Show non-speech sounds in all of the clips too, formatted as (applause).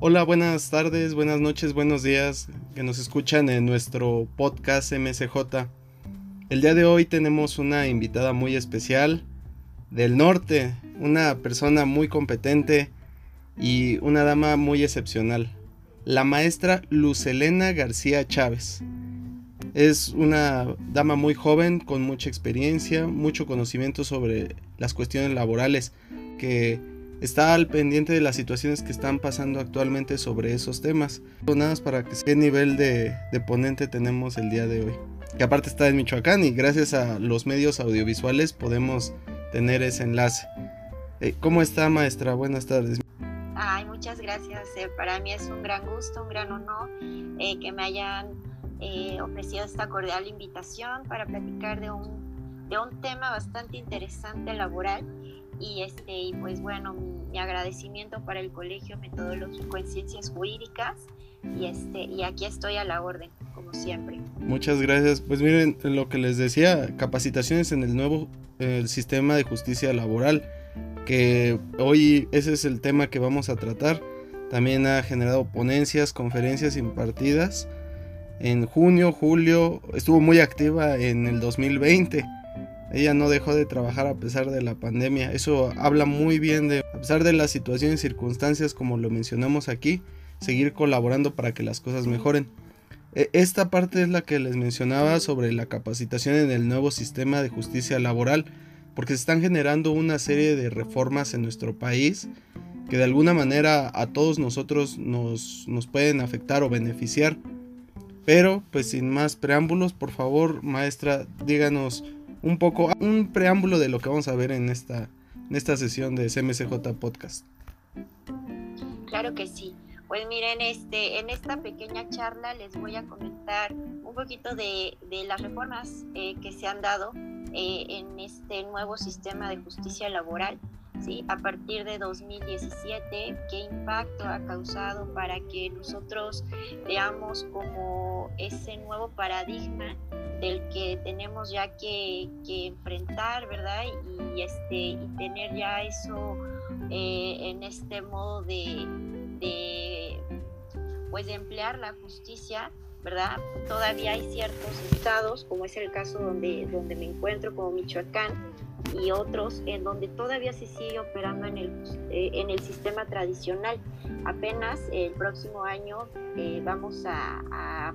Hola, buenas tardes, buenas noches, buenos días que nos escuchan en nuestro podcast MSJ. El día de hoy tenemos una invitada muy especial del norte, una persona muy competente y una dama muy excepcional, la maestra Lucelena García Chávez. Es una dama muy joven, con mucha experiencia, mucho conocimiento sobre las cuestiones laborales, que está al pendiente de las situaciones que están pasando actualmente sobre esos temas. Nada más para que qué nivel de, ponente tenemos el día de hoy. Que aparte está en Michoacán y gracias a los medios audiovisuales podemos tener ese enlace. Eh, ¿Cómo está maestra? Buenas tardes. Ay, muchas gracias. Eh, para mí es un gran gusto, un gran honor eh, que me hayan ofrecido esta cordial invitación para platicar de un, de un tema bastante interesante laboral y este y pues bueno mi, agradecimiento para el colegio metodológico en ciencias jurídicas y este y aquí estoy a la orden como siempre. Muchas gracias. Pues miren lo que les decía capacitaciones en el nuevo el sistema de justicia laboral que hoy ese es el tema que vamos a tratar. También ha generado ponencias conferencias impartidas. En junio julio estuvo muy activa en el 2020 ella no dejó de trabajar a pesar de la pandemia. Eso habla muy bien de, a pesar de las situaciones y circunstancias como lo mencionamos aquí, seguir colaborando para que las cosas mejoren. E, esta parte es la que les mencionaba sobre la capacitación en el nuevo sistema de justicia laboral, porque se están generando una serie de reformas en nuestro país que de alguna manera a todos nosotros nos, nos pueden afectar o beneficiar. Pero, pues sin más preámbulos, por favor, maestra, díganos un poco, un preámbulo de lo que vamos a ver en esta, en esta sesión de CMCJ Podcast. Claro que sí. Pues miren, este, en esta pequeña charla les voy a comentar un poquito de, de las reformas eh, que se han dado eh, en este nuevo sistema de justicia laboral, ¿sí? a partir de 2017, qué impacto ha causado para que nosotros veamos como ese nuevo paradigma del que tenemos ya que, enfrentar, ¿verdad? Y, este, y tener ya eso eh, en este modo de, pues emplear la justicia, ¿verdad? Todavía hay ciertos estados, como es el caso donde, donde me encuentro, como Michoacán, y otros en donde todavía se sigue operando en el, eh, en el sistema tradicional. Apenas el próximo año eh, vamos a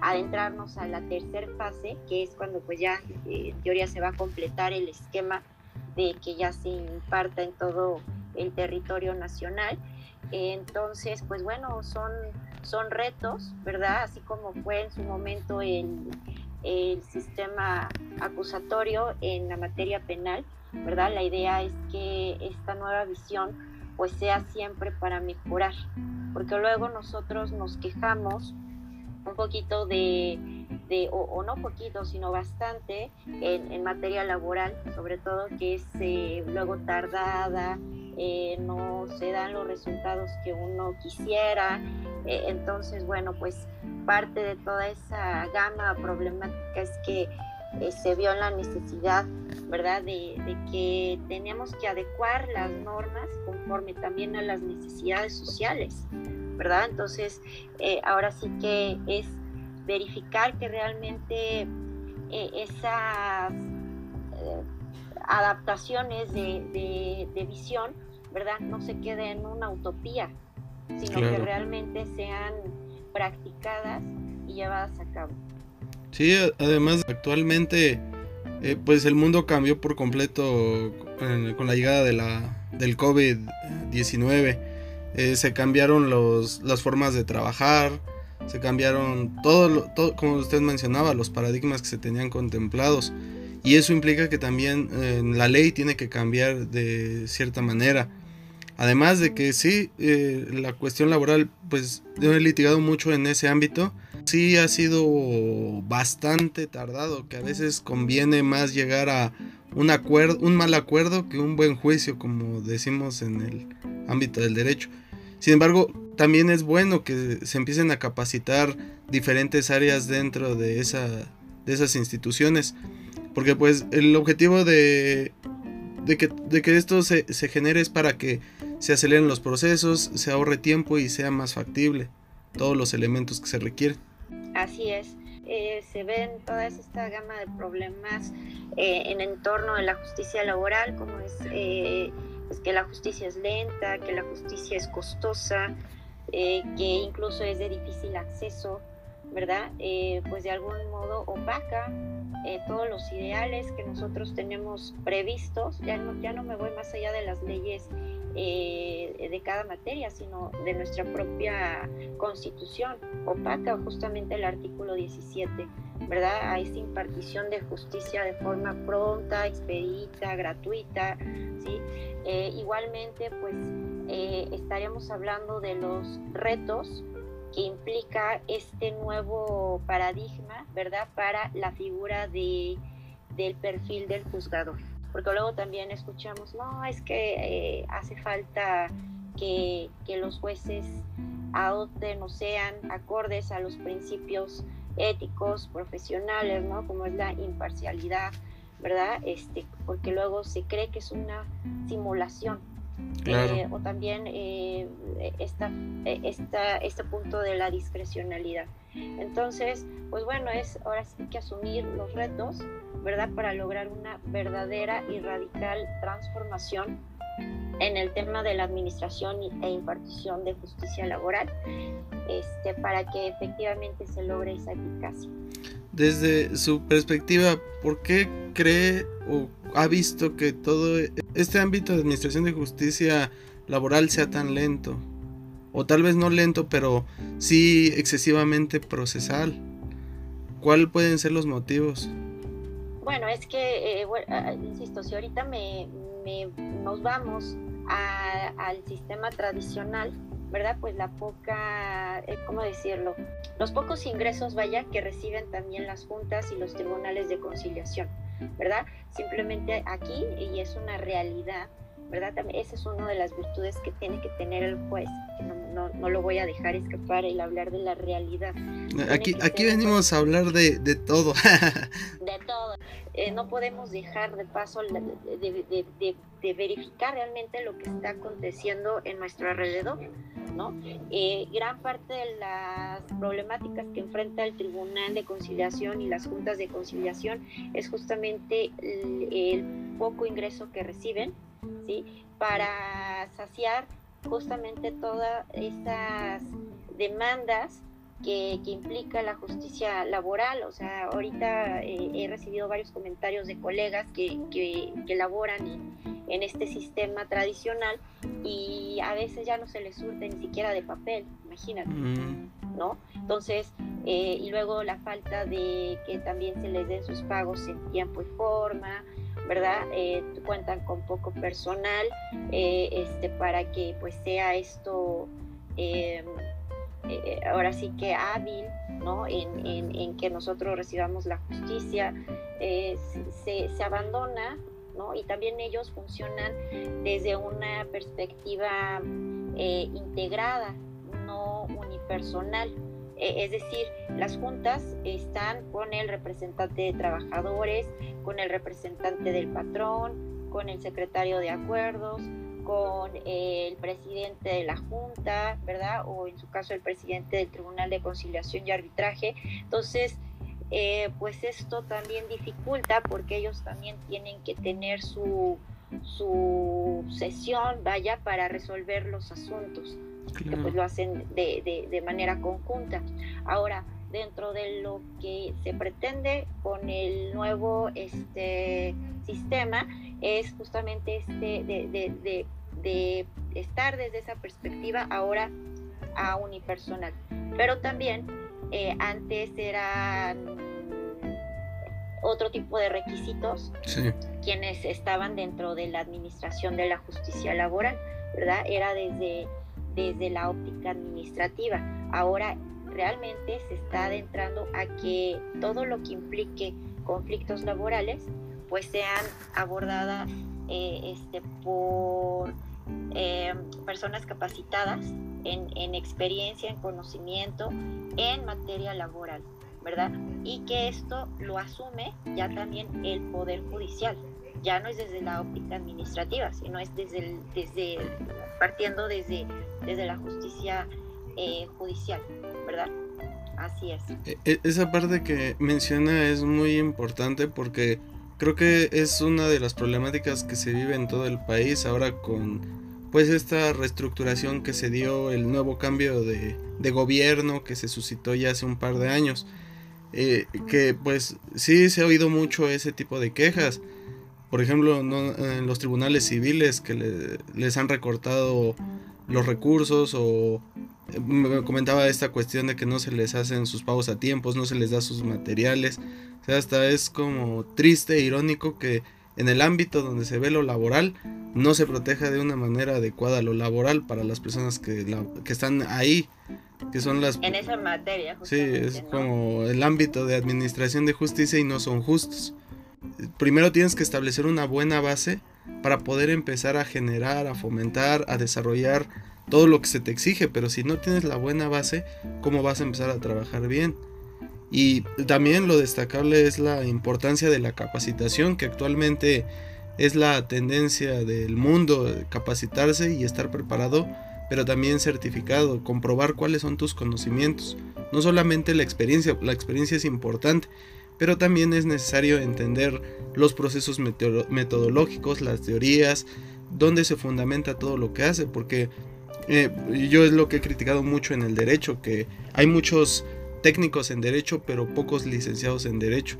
adentrarnos a la tercera fase, que es cuando pues ya eh, en teoría se va a completar el esquema de que ya se imparta en todo el territorio nacional. Entonces, pues bueno, son, son retos, ¿verdad? Así como fue en su momento el, el sistema acusatorio en la materia penal, ¿verdad? La idea es que esta nueva visión pues sea siempre para mejorar, porque luego nosotros nos quejamos un poquito de, o, no poquito, sino bastante en, materia laboral, sobre todo que es eh, luego tardada, eh, no se dan los resultados que uno quisiera. Eh, entonces, bueno, pues parte de toda esa gama problemática es que se vio la necesidad, ¿verdad?, de, de, que tenemos que adecuar las normas conforme también a las necesidades sociales. ¿Verdad? Entonces, eh, ahora sí que es verificar que realmente eh, esas eh, adaptaciones de, visión, ¿verdad? No se queden en una utopía, sino que realmente sean practicadas y llevadas a cabo. Sí, además actualmente pues el mundo cambió por completo con la llegada de la, del COVID-19 eh, se cambiaron los, las formas de trabajar, se cambiaron todo, como usted mencionaba, los paradigmas que se tenían contemplados. Y eso implica que también eh, la ley tiene que cambiar de cierta manera. Además de que sí, eh, la cuestión laboral, pues yo he litigado mucho en ese ámbito. Sí ha sido bastante tardado, que a veces conviene más llegar a un acuerdo, un mal acuerdo que un buen juicio, como decimos en el ámbito del derecho. Sin embargo, también es bueno que se empiecen a capacitar diferentes áreas dentro de, esa, de esas instituciones. Porque pues el objetivo de, que, esto se, se, genere es para que se aceleren los procesos, se ahorre tiempo y sea más factible todos los elementos que se requieren. Así es. Eh, se ven toda esta gama de problemas eh, en entorno de la justicia laboral, como es eh, pues que la justicia es lenta, que la justicia es costosa, que incluso es de difícil acceso, ¿verdad? pues de algún modo opaca todos los ideales que nosotros tenemos previstos. Ya no, ya no me voy más allá de las leyes eh, de cada materia, sino de nuestra propia constitución. Opaca justamente el artículo 17, ¿verdad? A esta impartición de justicia de forma pronta, expedita, gratuita, ¿sí? Eh, igualmente, pues eh, estaremos hablando de los retos que implica este nuevo paradigma, ¿verdad? Para la figura de, del perfil del juzgador porque luego también escuchamos, no, es que eh, hace falta que, que, los jueces adopten o sean acordes a los principios éticos, profesionales, ¿no? Como es la imparcialidad, ¿verdad? Este, porque luego se cree que es una simulación. Eh, o también eh, esta, esta, este punto de la discrecionalidad. Entonces, pues bueno, es ahora sí que asumir los retos, ¿verdad? Para lograr una verdadera y radical transformación en el tema de la administración e impartición de justicia laboral, este, para que efectivamente se logre esa eficacia. Desde su perspectiva, ¿por qué cree o ha visto que todo este ámbito de administración de justicia laboral sea tan lento? O tal vez no lento, pero sí excesivamente procesal. ¿Cuáles pueden ser los motivos? Bueno, es que, eh, ah, insisto, si ahorita me, nos vamos al sistema tradicional, ¿verdad? Pues la poca, eh, ¿cómo decirlo? Los pocos ingresos, vaya, que reciben también las juntas y los tribunales de conciliación, ¿verdad? Simplemente aquí, y es una realidad, ¿verdad? También esa es una de las virtudes que tiene que tener el juez, no, no, lo voy a dejar escapar el hablar de la realidad. Aquí, aquí venimos a hablar de, de todo. (laughs) de todo. Eh, no podemos dejar de paso de, de, de, verificar realmente lo que está aconteciendo en nuestro alrededor. ¿no? Eh, gran parte de las problemáticas que enfrenta el Tribunal de Conciliación y las juntas de conciliación es justamente el poco ingreso que reciben ¿sí? para saciar justamente todas esas demandas que, implica la justicia laboral. O sea, ahorita eh, he recibido varios comentarios de colegas que, que, que laboran en, en, este sistema tradicional y a veces ya no se les surte ni siquiera de papel, imagínate, mm. ¿no? Entonces, eh, y luego la falta de que también se les den sus pagos en tiempo y forma, ¿verdad? Eh, cuentan con poco personal eh, este, para que pues sea esto em, eh, ahora sí que hábil, ¿no? En, en, que nosotros recibamos la justicia, se, se, abandona, ¿no? Y también ellos funcionan desde una perspectiva integrada, no unipersonal. Eh, es decir, las juntas están con el representante de trabajadores, con el representante del patrón, con el secretario de acuerdos, con el presidente de la Junta, ¿verdad? O en su caso el presidente del Tribunal de Conciliación y Arbitraje. Entonces, eh, pues esto también dificulta porque ellos también tienen que tener su, su sesión, vaya, para resolver los asuntos que pues lo hacen de, de, manera conjunta. Ahora, dentro de lo que se pretende con el nuevo este, sistema es justamente este de, de, estar desde esa perspectiva ahora a unipersonal. Pero también eh, antes eran otro tipo de requisitos quienes estaban dentro de la administración de la justicia laboral, ¿verdad? Era desde desde la óptica administrativa. Ahora realmente se está adentrando a que todo lo que implique conflictos laborales pues sean abordadas eh, este, por eh, personas capacitadas en, en, experiencia, en conocimiento en materia laboral, ¿verdad? Y que esto lo asume ya también el Poder Judicial, ya no es desde la óptica administrativa, sino es desde, desde partiendo desde, desde la justicia eh, judicial, ¿verdad? Así es. E, e, esa parte que menciona es muy importante porque creo que es una de las problemáticas que se vive en todo el país ahora con pues esta reestructuración que se dio, el nuevo cambio de, de gobierno que se suscitó ya hace un par de años. Eh, que pues sí se ha oído mucho ese tipo de quejas. Por ejemplo, en los tribunales civiles que les han recortado los recursos o eh, me comentaba esta cuestión de que no se les hacen sus pagos a tiempos, no se les da sus materiales. O sea, hasta es como triste e irónico que en el ámbito donde se ve lo laboral no se proteja de una manera adecuada lo laboral para las personas que, que están ahí que son las... En esa materia. Sí, es como el ámbito de administración de justicia y no son justos. Primero tienes que establecer una buena base para poder empezar a generar, a fomentar, a desarrollar todo lo que se te exige, pero si no tienes la buena base, ¿cómo vas a empezar a trabajar bien? Y también lo destacable es la importancia de la capacitación, que actualmente es la tendencia del mundo, capacitarse y estar preparado pero también certificado, comprobar cuáles son tus conocimientos. No solamente la experiencia, la experiencia es importante, pero también es necesario entender los procesos metodológicos, las teorías, dónde se fundamenta todo lo que hace, porque eh, yo es lo que he criticado mucho en el derecho, que hay muchos técnicos en derecho, pero pocos licenciados en derecho.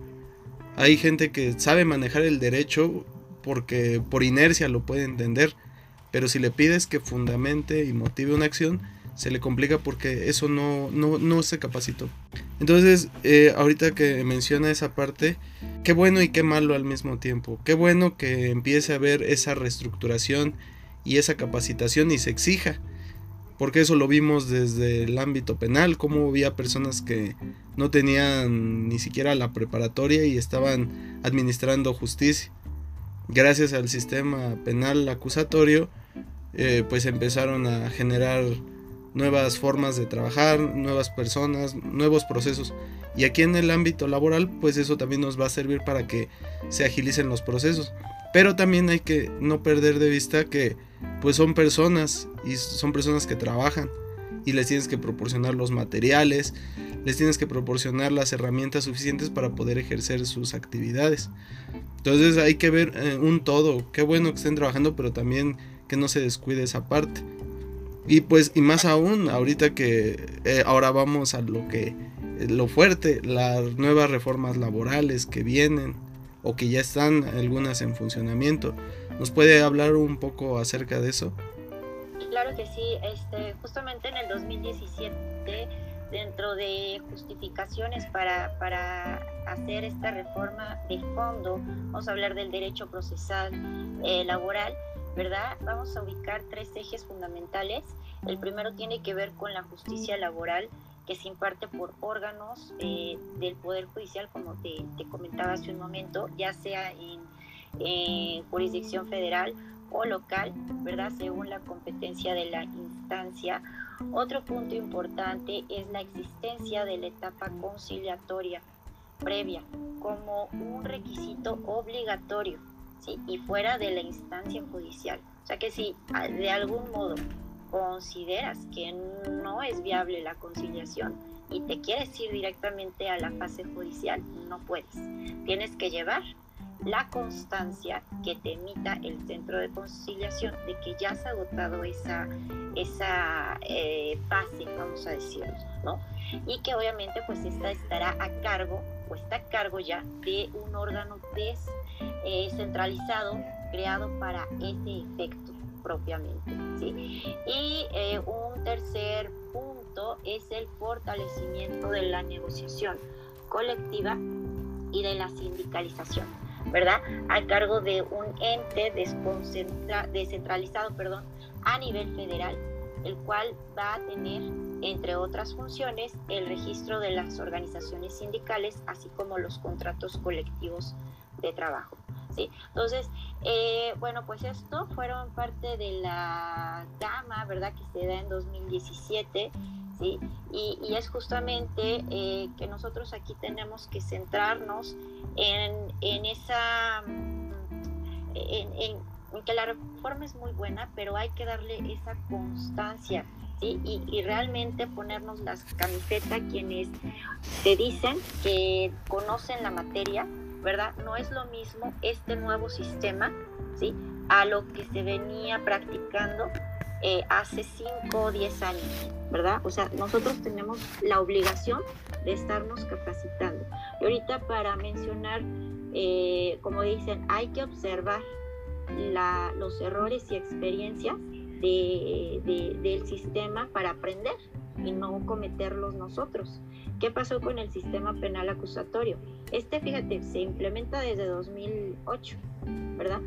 Hay gente que sabe manejar el derecho porque por inercia lo puede entender, pero si le pides que fundamente y motive una acción, se le complica porque eso no, no, se capacitó. Entonces, eh, ahorita que menciona esa parte, qué bueno y qué malo al mismo tiempo. Qué bueno que empiece a haber esa reestructuración y esa capacitación y se exija. Porque eso lo vimos desde el ámbito penal, como había personas que no tenían ni siquiera la preparatoria y estaban administrando justicia. Gracias al sistema penal acusatorio, eh, pues empezaron a generar nuevas formas de trabajar, nuevas personas, nuevos procesos. Y aquí en el ámbito laboral, pues eso también nos va a servir para que se agilicen los procesos. Pero también hay que no perder de vista que pues son personas y son personas que trabajan y les tienes que proporcionar los materiales, les tienes que proporcionar las herramientas suficientes para poder ejercer sus actividades. Entonces hay que ver eh, un todo, qué bueno que estén trabajando, pero también que no se descuide esa parte. Y pues, y más aún, ahorita que eh, ahora vamos a lo que, lo fuerte, las nuevas reformas laborales que vienen o que ya están algunas en funcionamiento. ¿Nos puede hablar un poco acerca de eso? Claro que sí, este, justamente en el 2017, dentro de justificaciones para, para hacer esta reforma de fondo, vamos a hablar del derecho procesal eh, laboral, ¿verdad? Vamos a ubicar tres ejes fundamentales. El primero tiene que ver con la justicia laboral que se imparte por órganos eh, del Poder Judicial, como te, comentaba hace un momento, ya sea en, jurisdicción federal o local, ¿verdad? Según la competencia de la instancia. Otro punto importante es la existencia de la etapa conciliatoria previa como un requisito obligatorio y fuera de la instancia judicial. O sea que si de algún modo consideras que no es viable la conciliación y te quieres ir directamente a la fase judicial, no puedes. Tienes que llevar la constancia que te emita el centro de conciliación de que ya se ha agotado esa, esa eh, fase, vamos a decirlo, ¿no? Y que obviamente pues esta estará a cargo o está a cargo ya de un órgano descentralizado eh, creado para ese efecto propiamente. Y eh, un tercer punto es el fortalecimiento de la negociación colectiva y de la sindicalización, ¿verdad? A cargo de un ente descentralizado perdón, a nivel federal, el cual va a tener, entre otras funciones, el registro de las organizaciones sindicales, así como los contratos colectivos de trabajo. ¿sí? Entonces, eh, bueno, pues esto fueron parte de la gama, ¿verdad?, que se da en 2017, ¿sí? Y, es justamente eh, que nosotros aquí tenemos que centrarnos en, en esa en, que la reforma es muy buena, pero hay que darle esa constancia. ¿Sí? Y, y, realmente ponernos las camisetas quienes te dicen que conocen la materia, ¿verdad? No es lo mismo este nuevo sistema, ¿sí? A lo que se venía practicando eh, hace 5 o 10 años, ¿verdad? O sea, nosotros tenemos la obligación de estarnos capacitando. Y ahorita para mencionar, eh, como dicen, hay que observar los errores y experiencias del sistema para aprender y no cometerlos nosotros. ¿Qué pasó con el sistema penal acusatorio? Este, fíjate, se implementa desde 2008, ¿verdad?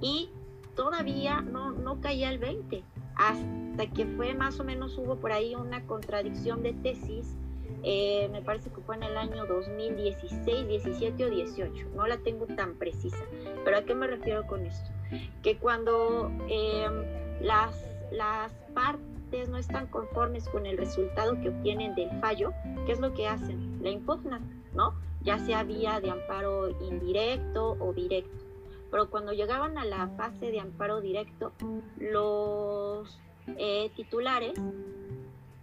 Y todavía no, no caía el 20, hasta que fue más o menos, hubo por ahí una contradicción de tesis, eh, me parece que fue en el año 2016, 17 o 18, no la tengo tan precisa, pero ¿a qué me refiero con esto? Que cuando em, las, las partes no están conformes con el resultado que obtienen del fallo, ¿qué es lo que hacen? La impugnan, ¿no? Ya sea vía de amparo indirecto o directo pero cuando llegaban a la fase de amparo directo, los eh, titulares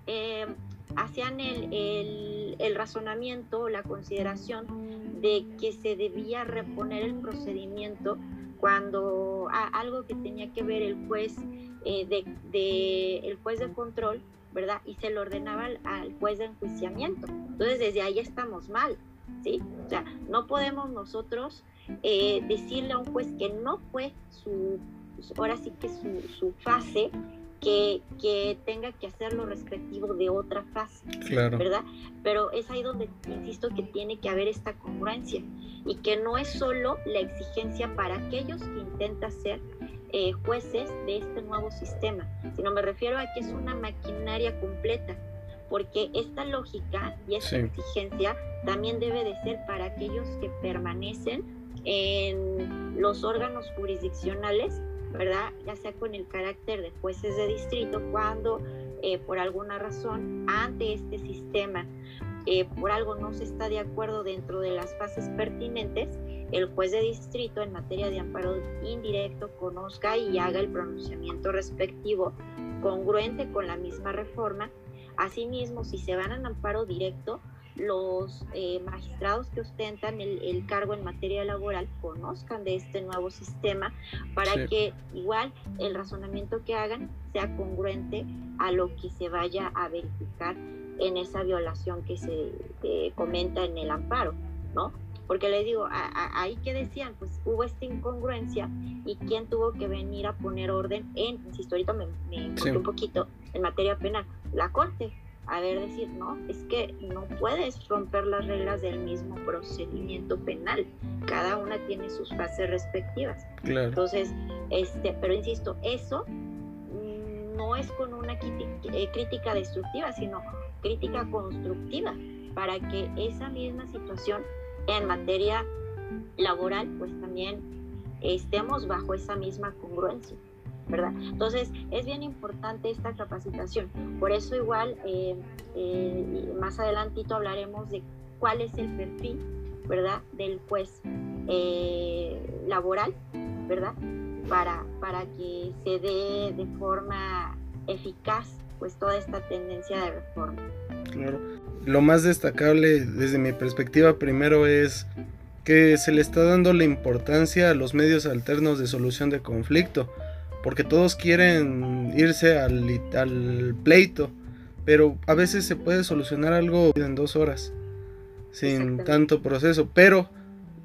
eh, hacían el, el, el, razonamiento, la consideración de que se debía reponer el procedimiento cuando algo que tenía que ver el juez eh, de, de, el juez de control, ¿verdad? Y se lo ordenaba al, al juez de enjuiciamiento. Entonces desde ahí estamos mal, ¿sí? O sea, no podemos nosotros eh, decirle a un juez que no fue su, ahora sí que su, su fase, que, que, tenga que hacer lo respectivo de otra fase, claro. ¿verdad? Pero es ahí donde insisto que tiene que haber esta congruencia y que no es solo la exigencia para aquellos que intentan ser eh, jueces de este nuevo sistema, sino me refiero a que es una maquinaria completa, porque esta lógica y esta exigencia también debe de ser para aquellos que permanecen en los órganos jurisdiccionales, ¿verdad? Ya sea con el carácter de jueces de distrito, cuando eh, por alguna razón ante este sistema eh, por algo no se está de acuerdo dentro de las fases pertinentes, el juez de distrito en materia de amparo indirecto conozca y haga el pronunciamiento respectivo congruente con la misma reforma. Asimismo, si se van a amparo directo, los eh, magistrados que ostentan el, cargo en materia laboral conozcan de este nuevo sistema para que igual el razonamiento que hagan sea congruente a lo que se vaya a verificar en esa violación que se comenta en el amparo, ¿no? Porque les digo, ahí que decían, pues hubo esta incongruencia y quién tuvo que venir a poner orden en, insisto, ahorita me, me un poquito, en materia penal, la Corte, a ver decir, no, es que no puedes romper las reglas del mismo procedimiento penal. Cada una tiene sus fases respectivas. Entonces, este, pero insisto, eso no es con una eh, crítica destructiva, sino crítica constructiva, para que esa misma situación en materia laboral, pues también estemos bajo esa misma congruencia. ¿verdad? Entonces, es bien importante esta capacitación. Por eso igual, eh, eh, más adelantito hablaremos de cuál es el perfil, ¿verdad? Del juez eh, laboral, ¿verdad? Para, para que se dé de forma eficaz pues toda esta tendencia de reforma. Claro. Lo más destacable desde mi perspectiva primero es que se le está dando la importancia a los medios alternos de solución de conflicto porque todos quieren irse al, pleito, pero a veces se puede solucionar algo en dos horas, sin tanto proceso, pero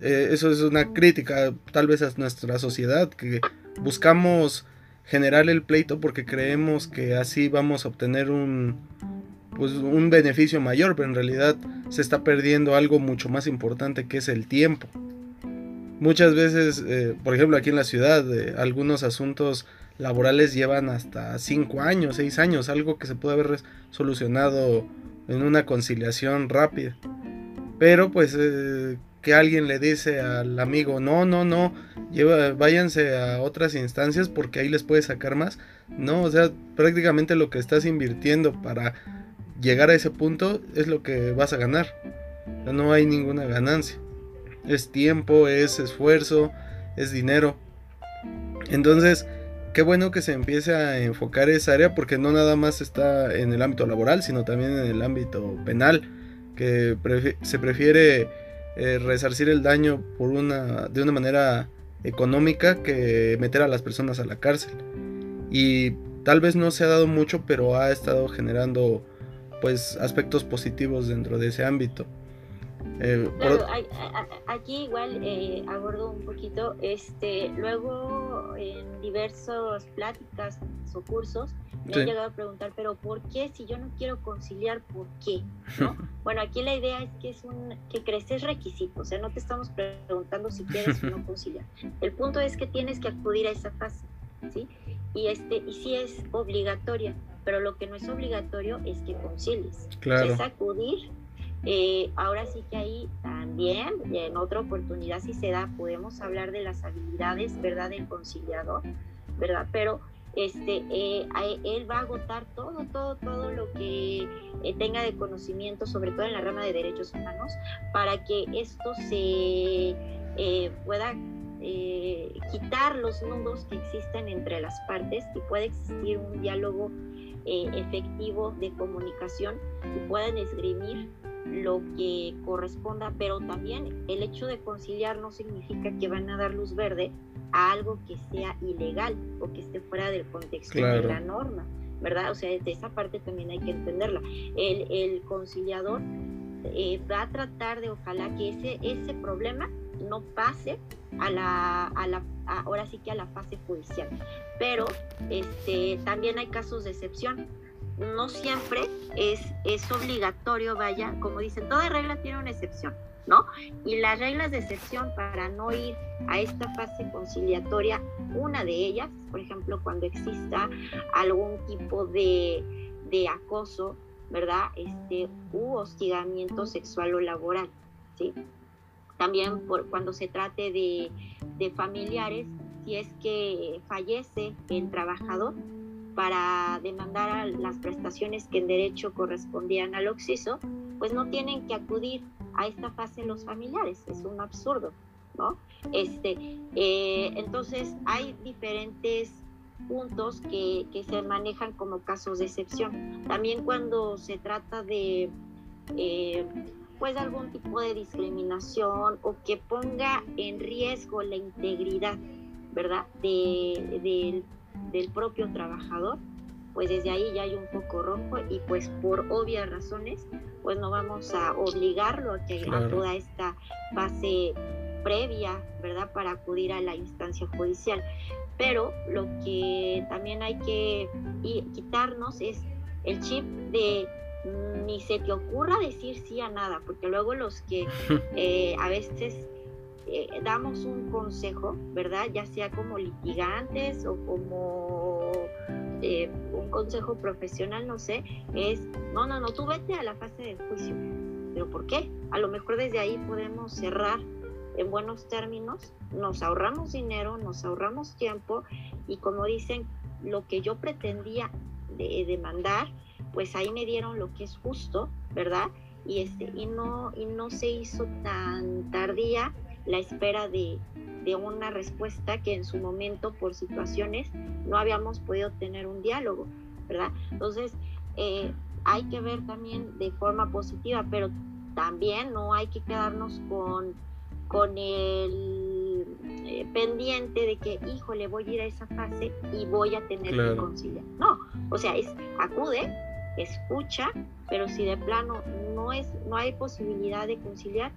eh, eso es una crítica tal vez a nuestra sociedad, que buscamos generar el pleito porque creemos que así vamos a obtener un, pues, un beneficio mayor, pero en realidad se está perdiendo algo mucho más importante que es el tiempo. Muchas veces, eh, por ejemplo, aquí en la ciudad, eh, algunos asuntos laborales llevan hasta 5 años, 6 años, algo que se puede haber solucionado en una conciliación rápida. Pero pues eh, que alguien le dice al amigo, no, no, no, váyanse a otras instancias porque ahí les puede sacar más. No, o sea, prácticamente lo que estás invirtiendo para llegar a ese punto es lo que vas a ganar. no hay ninguna ganancia es tiempo, es esfuerzo, es dinero. Entonces, qué bueno que se empiece a enfocar esa área porque no nada más está en el ámbito laboral, sino también en el ámbito penal, que se prefiere eh, resarcir el daño por una, de una manera económica que meter a las personas a la cárcel. Y tal vez no se ha dado mucho, pero ha estado generando pues aspectos positivos dentro de ese ámbito. Eh, aquí igual eh, abordo un poquito, este, luego en diversas pláticas o cursos me he llegado a preguntar, pero ¿por qué? Si yo no quiero conciliar, ¿por qué? (laughs) bueno, aquí la idea es que es un que creces requisito, o sea, no te estamos preguntando si quieres o no (laughs) conciliar. El punto es que tienes que acudir a esa fase, ¿sí? Y este y sí es obligatoria, pero lo que no es obligatorio es que concilies. Claro. Es acudir eh, ahora sí que ahí también, en otra oportunidad si se da, podemos hablar de las habilidades, ¿verdad?, del conciliador, ¿verdad? Pero este, eh, él va a agotar todo, todo, todo lo que eh, tenga de conocimiento, sobre todo en la rama de derechos humanos, para que esto se pueda quitar los nudos que existen entre las partes y pueda existir un diálogo efectivo de comunicación y puedan esgrimir lo que corresponda, pero también el hecho de conciliar no significa que van a dar luz verde a algo que sea ilegal o que esté fuera del contexto de la norma, ¿verdad? O sea, de esa parte también hay que entenderla. El, el conciliador eh, va a tratar de ojalá que ese, ese problema no pase a la, a la ahora sí que a la fase judicial. Pero este, también hay casos de excepción no siempre es, es obligatorio, vaya, como dicen, toda regla tiene una excepción, ¿no? Y las reglas de excepción para no ir a esta fase conciliatoria, una de ellas, por ejemplo, cuando exista algún tipo de, acoso, ¿verdad? Este, u hostigamiento sexual o laboral, ¿sí? También por, cuando se trate de, de familiares, si es que fallece el trabajador, para demandar las prestaciones que en derecho correspondían al occiso, pues no tienen que acudir a esta fase los familiares, es un absurdo, ¿no? Este, eh, entonces hay diferentes puntos que, que, se manejan como casos de excepción. También cuando se trata de eh, pues algún tipo de discriminación o que ponga en riesgo la integridad, ¿verdad? De, del del propio trabajador, pues desde ahí ya hay un poco rojo y pues por obvias razones, pues no vamos a obligarlo a que a toda esta fase previa, ¿verdad? Para acudir a la instancia judicial. Pero lo que también hay que quitarnos es el chip de ni se te ocurra decir sí a nada, porque luego los que (laughs) eh, a veces eh, damos un consejo, ¿verdad? Ya sea como litigantes o como eh, un consejo profesional, no sé, es, no, no, no, tú vete a la fase de juicio. ¿Pero por qué? A lo mejor desde ahí podemos cerrar en buenos términos, nos ahorramos dinero, nos ahorramos tiempo y como dicen, lo que yo pretendía de, demandar, pues ahí me dieron lo que es justo, ¿verdad? Y, este, y, no, y no se hizo tan tardía la espera de, una respuesta que en su momento por situaciones no habíamos podido tener un diálogo, ¿verdad? Entonces, eh, hay que ver también de forma positiva, pero también no hay que quedarnos con, con el eh, pendiente de que, híjole, voy a ir a esa fase y voy a tener que conciliar. No, o sea, es acude, escucha, pero si de plano no, es, no hay posibilidad de conciliar,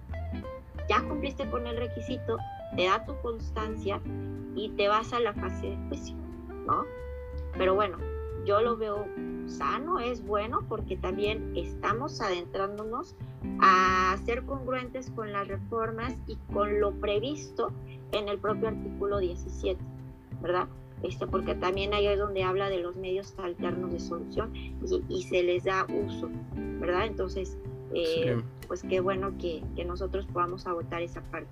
ya cumpliste con el requisito, te da tu constancia y te vas a la fase de juicio, ¿no? Pero bueno, yo lo veo sano, es bueno porque también estamos adentrándonos a ser congruentes con las reformas y con lo previsto en el propio artículo 17, ¿verdad? Este, porque también ahí es donde habla de los medios alternos de solución y, y se les da uso, ¿verdad? Entonces, eh, pues qué bueno que, nosotros podamos agotar esa parte.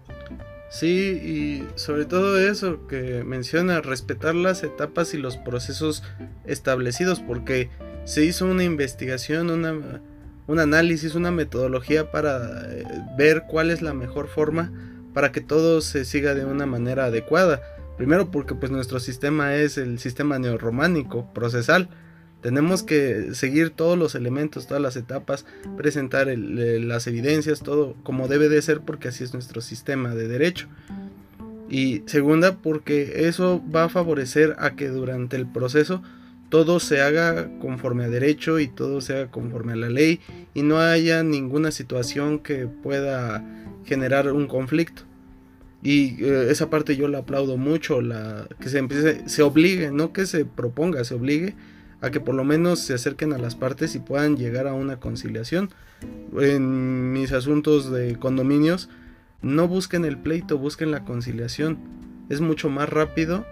Sí, y sobre todo eso que menciona, respetar las etapas y los procesos establecidos, porque se hizo una investigación, una, un análisis, una metodología para eh, ver cuál es la mejor forma para que todo se siga de una manera adecuada. Primero porque pues nuestro sistema es el sistema neorrománico, procesal. Tenemos que seguir todos los elementos, todas las etapas, presentar las evidencias, todo como debe de ser porque así es nuestro sistema de derecho. Y segunda porque eso va a favorecer a que durante el proceso todo se haga conforme a derecho y todo se haga conforme a la ley y no haya ninguna situación que pueda generar un conflicto. Y eh, esa parte yo la aplaudo mucho, la, que se empiece, se obligue, no que se proponga, se obligue a que por lo menos se acerquen a las partes y puedan llegar a una conciliación. En mis asuntos de condominios, no busquen el pleito, busquen la conciliación. Es mucho más rápido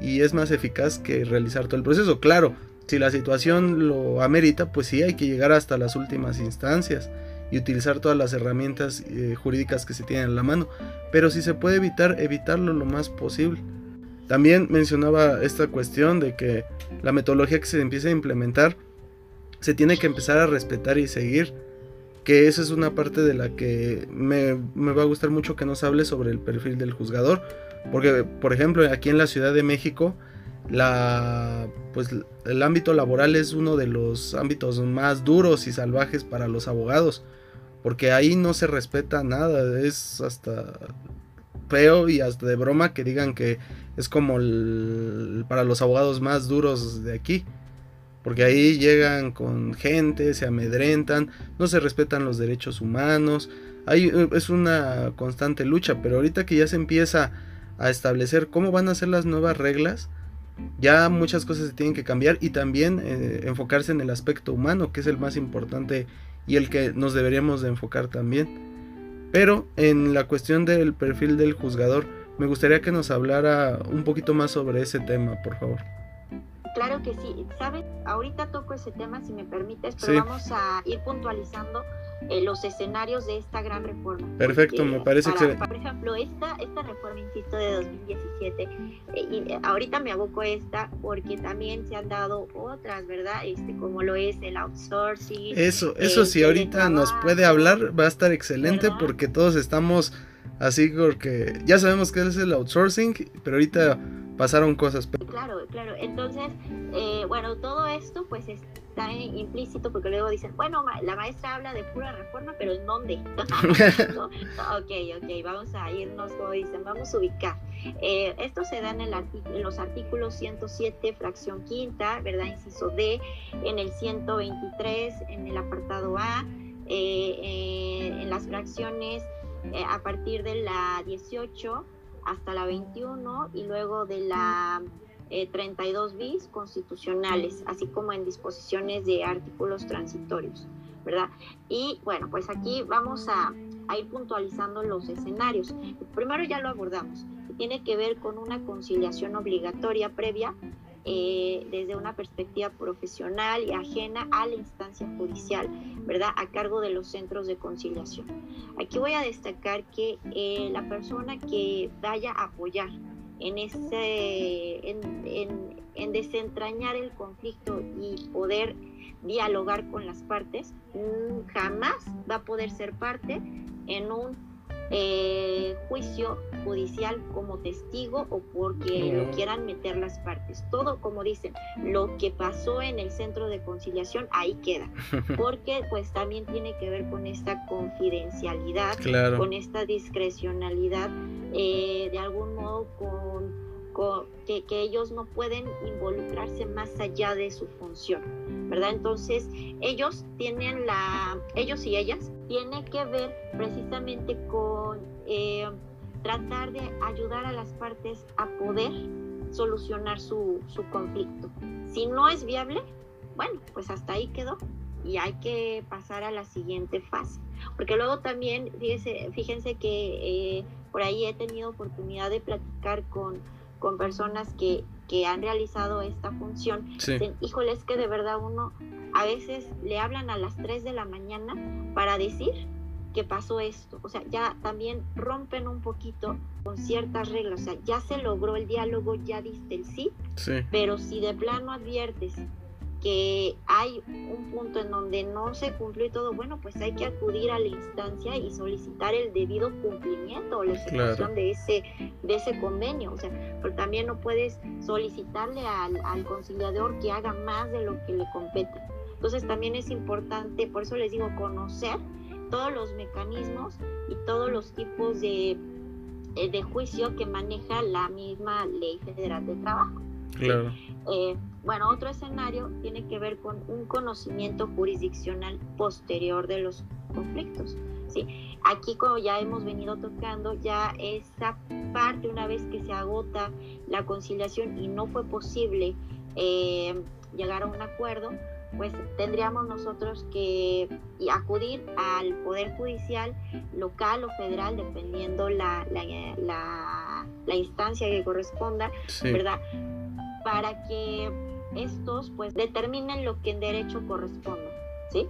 y es más eficaz que realizar todo el proceso. Claro, si la situación lo amerita, pues sí hay que llegar hasta las últimas instancias y utilizar todas las herramientas eh, jurídicas que se tienen en la mano. Pero si se puede evitar, evitarlo lo más posible. También mencionaba esta cuestión de que la metodología que se empieza a implementar se tiene que empezar a respetar y seguir. Que esa es una parte de la que me, me va a gustar mucho que nos hable sobre el perfil del juzgador. Porque, por ejemplo, aquí en la Ciudad de México, la, pues, el ámbito laboral es uno de los ámbitos más duros y salvajes para los abogados. Porque ahí no se respeta nada, es hasta feo y hasta de broma que digan que es como para los abogados más duros de aquí. Porque ahí llegan con gente, se amedrentan, no se respetan los derechos humanos. Ahí es una constante lucha, pero ahorita que ya se empieza a establecer cómo van a ser las nuevas reglas, ya muchas cosas se tienen que cambiar y también eh, enfocarse en el aspecto humano, que es el más importante y el que nos deberíamos de enfocar también. Pero en la cuestión del perfil del juzgador, me gustaría que nos hablara un poquito más sobre ese tema, por favor. Claro que sí, ¿sabes? Ahorita toco ese tema, si me permites, pero vamos a ir puntualizando eh, los escenarios de esta gran reforma. Perfecto, me parece excelente. Ejemplo, esta, esta reforma, insisto, de 2017, eh, y ahorita me aboco a esta porque también se han dado otras, ¿verdad? Este, como lo es el outsourcing. Eso, eso sí, ahorita nos puede hablar, va a estar excelente porque todos estamos así porque ya sabemos que es el outsourcing, pero ahorita pasaron cosas. Claro, claro. Entonces, eh, bueno, todo esto pues está implícito porque luego dicen, bueno, la maestra habla de pura reforma, pero ¿en dónde? (laughs) (laughs) ok, ok, vamos a irnos, como dicen, vamos a ubicar. Eh, esto se da en, el en los artículos 107, fracción quinta, ¿verdad? Inciso D, en el 123, en el apartado A, eh, en las fracciones a partir de la 18 hasta la 21 y luego de la 32 eh, bis constitucionales, así como en disposiciones de artículos transitorios, ¿verdad? Y bueno, pues aquí vamos a, ir puntualizando los escenarios. Primero ya lo abordamos, tiene que ver con una conciliación obligatoria previa eh, desde una perspectiva profesional y ajena a la instancia judicial, ¿verdad? A cargo de los centros de conciliación. Aquí voy a destacar que eh, la persona que vaya a apoyar en, ese, en, desentrañar el conflicto y poder dialogar con las partes, mm, jamás va a poder ser parte en un eh, juicio judicial como testigo o porque lo quieran meter las partes. Todo, como dicen, lo que pasó en el centro de conciliación, ahí queda. (laughs) Porque pues también tiene que ver con esta confidencialidad, con esta discrecionalidad, eh, de algún modo con que, ellos no pueden involucrarse más allá de su función, ¿verdad? Entonces, ellos tienen la, ellos y ellas tienen que ver precisamente con eh, tratar de ayudar a las partes a poder solucionar su, su conflicto. Si no es viable, bueno, pues hasta ahí quedó y hay que pasar a la siguiente fase. Porque luego también, fíjense, fíjense que eh, por ahí he tenido oportunidad de platicar con con personas que, que han realizado esta función, híjole, es que de verdad uno a veces le hablan a las 3 de la mañana para decir que pasó esto. O sea, ya también rompen un poquito con ciertas reglas. O sea, ya se logró el diálogo, ya diste el sí, pero si de plano adviertes que hay un punto en donde no se cumplió todo, bueno, pues hay que acudir a la instancia y solicitar el debido cumplimiento o la ejecución de, ese, de ese convenio. O sea, pero también no puedes solicitarle al, al conciliador que haga más de lo que le compete. Entonces también es importante, por eso les digo, conocer todos los mecanismos y todos los tipos de, eh, de juicio que maneja la misma ley federal de trabajo. Claro. Eh, bueno, otro escenario tiene que ver con un conocimiento jurisdiccional posterior de los conflictos. ¿sí? Aquí, como ya hemos venido tocando, ya esa parte, una vez que se agota la conciliación y no fue posible eh, llegar a un acuerdo, pues tendríamos nosotros que acudir al Poder Judicial local o federal, dependiendo la, la, la, instancia que corresponda, ¿verdad? Para que estos pues determinen lo que en derecho corresponde, ¿sí?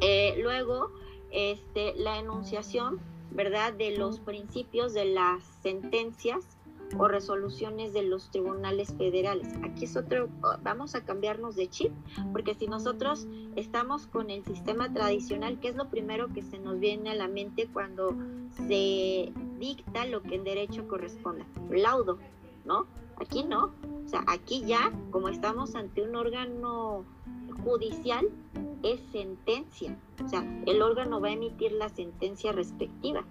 Eh, luego, este, la enunciación, ¿verdad? De los principios de las sentencias o resoluciones de los tribunales federales. Aquí es otro, vamos a cambiarnos de chip, porque si nosotros estamos con el sistema tradicional, ¿qué es lo primero que se nos viene a la mente cuando se dicta lo que en derecho corresponde? Laudo, ¿no? Aquí no. O sea, aquí ya, como estamos ante un órgano judicial, es sentencia. O sea, el órgano va a emitir la sentencia respectiva.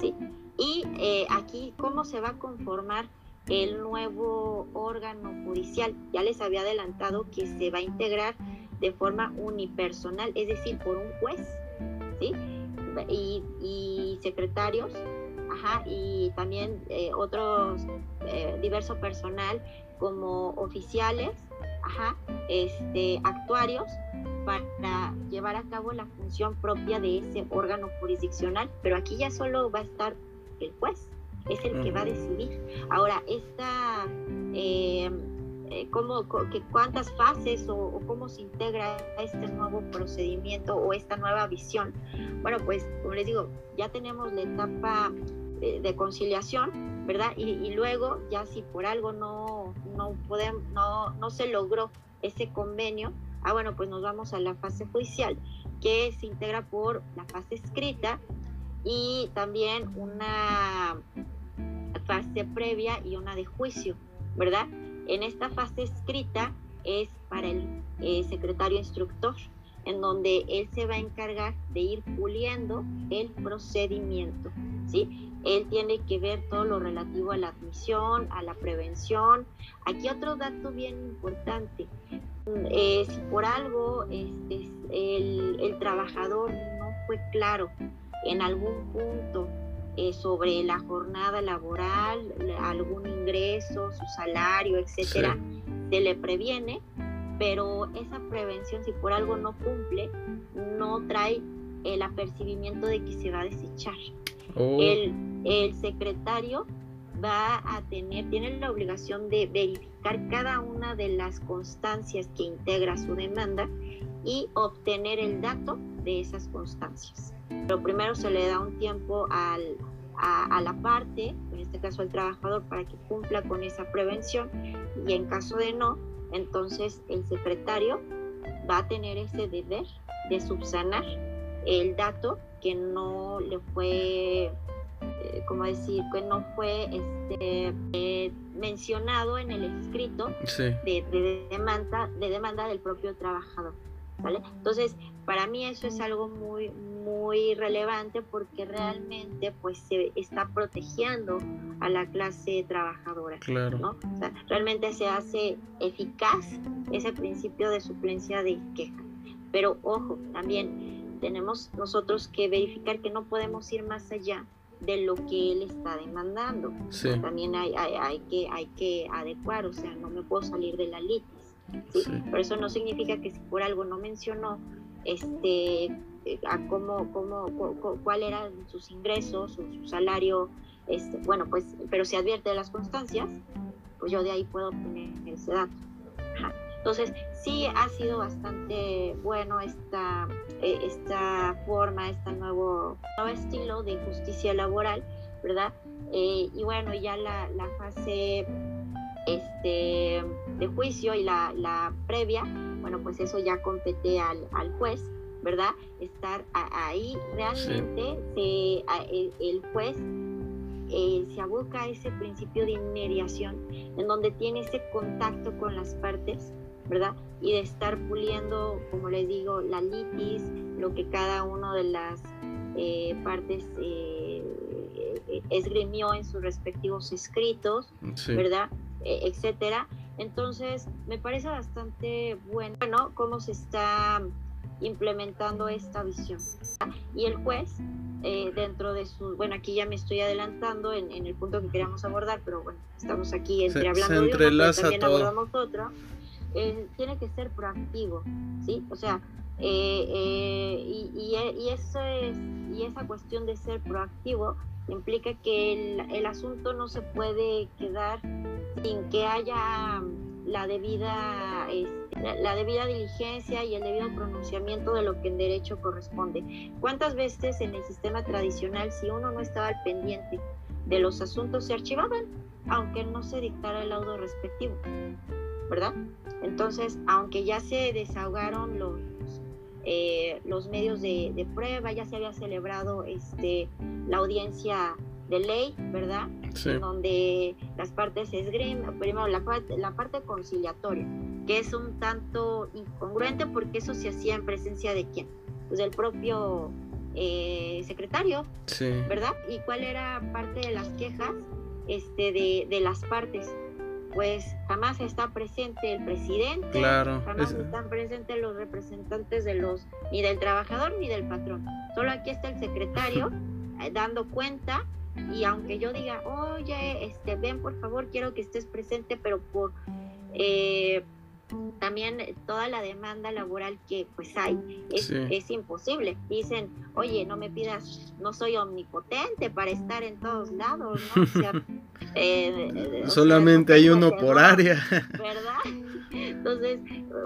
¿sí? Y eh, aquí, ¿cómo se va a conformar el nuevo órgano judicial? Ya les había adelantado que se va a integrar de forma unipersonal, es decir, por un juez, ¿sí? Y, secretarios, ajá, y también eh, otros eh, diverso personal como oficiales, ajá, este, actuarios, para llevar a cabo la función propia de ese órgano jurisdiccional, pero aquí ya solo va a estar el juez, es el que va a decidir. Ahora, esta, eh, eh cómo, que cuántas fases o, cómo se integra este nuevo procedimiento o esta nueva visión. Bueno, pues como les digo, ya tenemos la etapa de, conciliación, ¿verdad? Y, luego, ya si por algo no, no, podemos, no, no se logró ese convenio, ah, bueno, pues nos vamos a la fase judicial, que se integra por la fase escrita y también una fase previa y una de juicio, ¿verdad? En esta fase escrita es para el eh, secretario instructor, en donde él se va a encargar de ir puliendo el procedimiento, ¿sí? Él tiene que ver todo lo relativo a la admisión, a la prevención. Aquí otro dato bien importante, eh, si por algo este, el trabajador no fue claro en algún punto eh, sobre la jornada laboral, algún ingreso, su salario, etcétera, se le previene, pero esa prevención, si por algo no cumple, no trae el apercibimiento de que se va a desechar. Oh. El, el secretario va a tener, tiene la obligación de verificar cada una de las constancias que integra su demanda y obtener el dato de esas constancias. Pero primero se le da un tiempo al, a, la parte, en este caso al trabajador, para que cumpla con esa prevención. Y en caso de no, entonces el secretario va a tener ese deber de subsanar el dato que no le fue, eh, como decir, que no fue este, eh, mencionado en el escrito de, demanda, de demanda del propio trabajador. Entonces, para mí eso es algo muy, muy relevante porque realmente pues se está protegiendo a la clase trabajadora, ¿no? realmente se hace eficaz ese principio de suplencia de queja. Pero ojo, también tenemos nosotros que verificar que no podemos ir más allá de lo que él está demandando. También hay, hay, hay, que, hay que adecuar, o sea, no me puedo salir de la litis. Pero eso no significa que si por algo no mencionó este, eh, cómo, cómo, cuál eran sus ingresos, su, salario, este, bueno, pues, pero si advierte las constancias, pues yo de ahí puedo obtener ese dato. Entonces, sí ha sido bastante bueno esta, eh, esta forma, este nuevo, nuevo estilo de justicia laboral, ¿verdad? Eh, y bueno, ya la, la fase este, de juicio y la, la, previa, bueno, pues eso ya compete al, al juez, ¿verdad? Estar ahí realmente se, el, juez eh, se aboca a ese principio de inmediación en donde tiene ese contacto con las partes, ¿verdad? Y de estar puliendo, como les digo, la litis, lo que cada una de las eh, partes eh, esgrimió en sus respectivos escritos, ¿verdad? E, etcétera. Entonces, me parece bastante bueno cómo se está implementando esta visión. Y el juez, eh, dentro de su, bueno, aquí ya me estoy adelantando en, el punto que queríamos abordar, pero bueno, estamos aquí entre hablando de uno, también abordamos otro, eh, tiene que ser proactivo, ¿sí? O sea, eh, y, y, eso es, y esa cuestión de ser proactivo implica que el, asunto no se puede quedar sin que haya la debida, este, la debida diligencia y el debido pronunciamiento de lo que en derecho corresponde. ¿Cuántas veces en el sistema tradicional, si uno no estaba al pendiente de los asuntos, se archivaban, aunque no se dictara el laudo respectivo? ¿Verdad? Entonces, aunque ya se desahogaron los, eh, los medios de, de, prueba, ya se había celebrado este, la audiencia de ley, ¿verdad? donde las partes esgrimen, primero la parte, la parte conciliatoria, que es un tanto incongruente porque eso se hacía en presencia de quién? Pues del propio eh, secretario, ¿verdad? ¿Y cuál era parte de las quejas este, de, de las partes? Pues jamás está presente el presidente, claro, jamás están presentes los representantes de los ni del trabajador ni del patrón. Solo aquí está el secretario (laughs) eh, dando cuenta y aunque yo diga, oye, este, ven por favor, quiero que estés presente, pero por eh, también toda la demanda laboral que pues hay es, es, imposible. Dicen, oye, no me pidas, no soy omnipotente para estar en todos lados, ¿no? O sea, (laughs) eh, Solamente hay uno por área. (laughs) ¿Verdad? Entonces,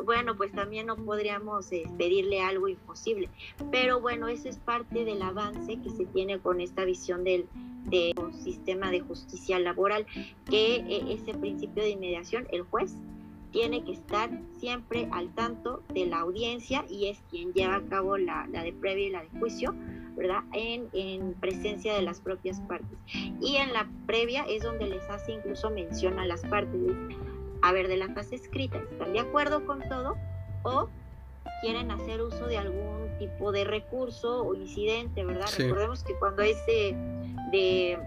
bueno, pues también no podríamos eh, pedirle algo imposible. Pero bueno, eso es parte del avance que se tiene con esta visión del, de sistema de justicia laboral, que eh, ese principio de inmediación, el juez tiene que estar siempre al tanto de la audiencia y es quien lleva a cabo la, de previa y la de juicio, ¿verdad? En, en, presencia de las propias partes. Y en la previa es donde les hace incluso mención a las partes. A ver, de la fase escrita, ¿están de acuerdo con todo? ¿O quieren hacer uso de algún tipo de recurso o incidente, ¿verdad? Recordemos que cuando es de,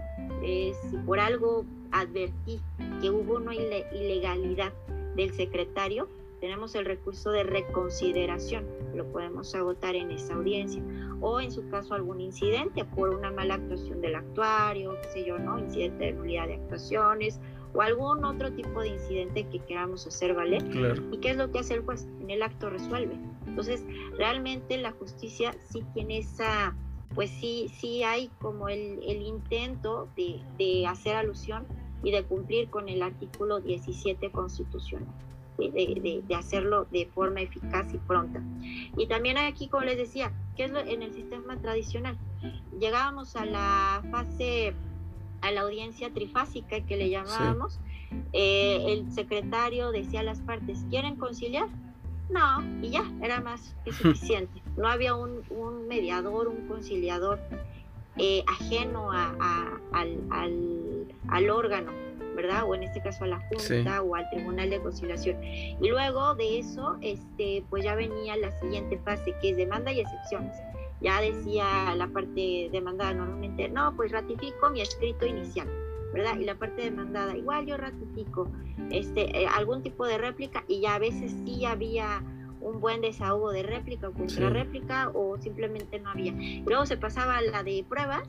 si por algo advertí que hubo una ilegalidad del secretario, tenemos el recurso de reconsideración, lo podemos agotar en esa audiencia, o en su caso algún incidente por una mala actuación del actuario, qué sé yo, ¿no? Incidente de nulidad de actuaciones, o algún otro tipo de incidente que queramos hacer valer. ¿Y qué es lo que hace el juez? En el acto resuelve. Entonces, realmente la justicia sí tiene esa, pues sí, sí hay como el, el intento de, de, hacer alusión y de cumplir con el artículo 17 constitucional. De, de, de, hacerlo de forma eficaz y pronta. Y también aquí, como les decía, que es lo, en el sistema tradicional? Llegábamos a la fase a la audiencia trifásica que le llamábamos, eh, el secretario decía a las partes, ¿quieren conciliar? No, y ya, era más que (laughs) suficiente. No había un, un mediador, un conciliador eh, ajeno a, al, al, al, órgano, ¿verdad? O en este caso a la Junta o al Tribunal de Conciliación. Y luego de eso, este, pues ya venía la siguiente fase, que es demanda y excepciones ya decía la parte demandada normalmente, no, pues ratifico mi escrito inicial, ¿verdad? Y la parte demandada, igual yo ratifico este, eh, algún tipo de réplica y ya a veces sí había un buen desahogo de réplica o contra réplica o simplemente no había. Luego se pasaba a la de pruebas,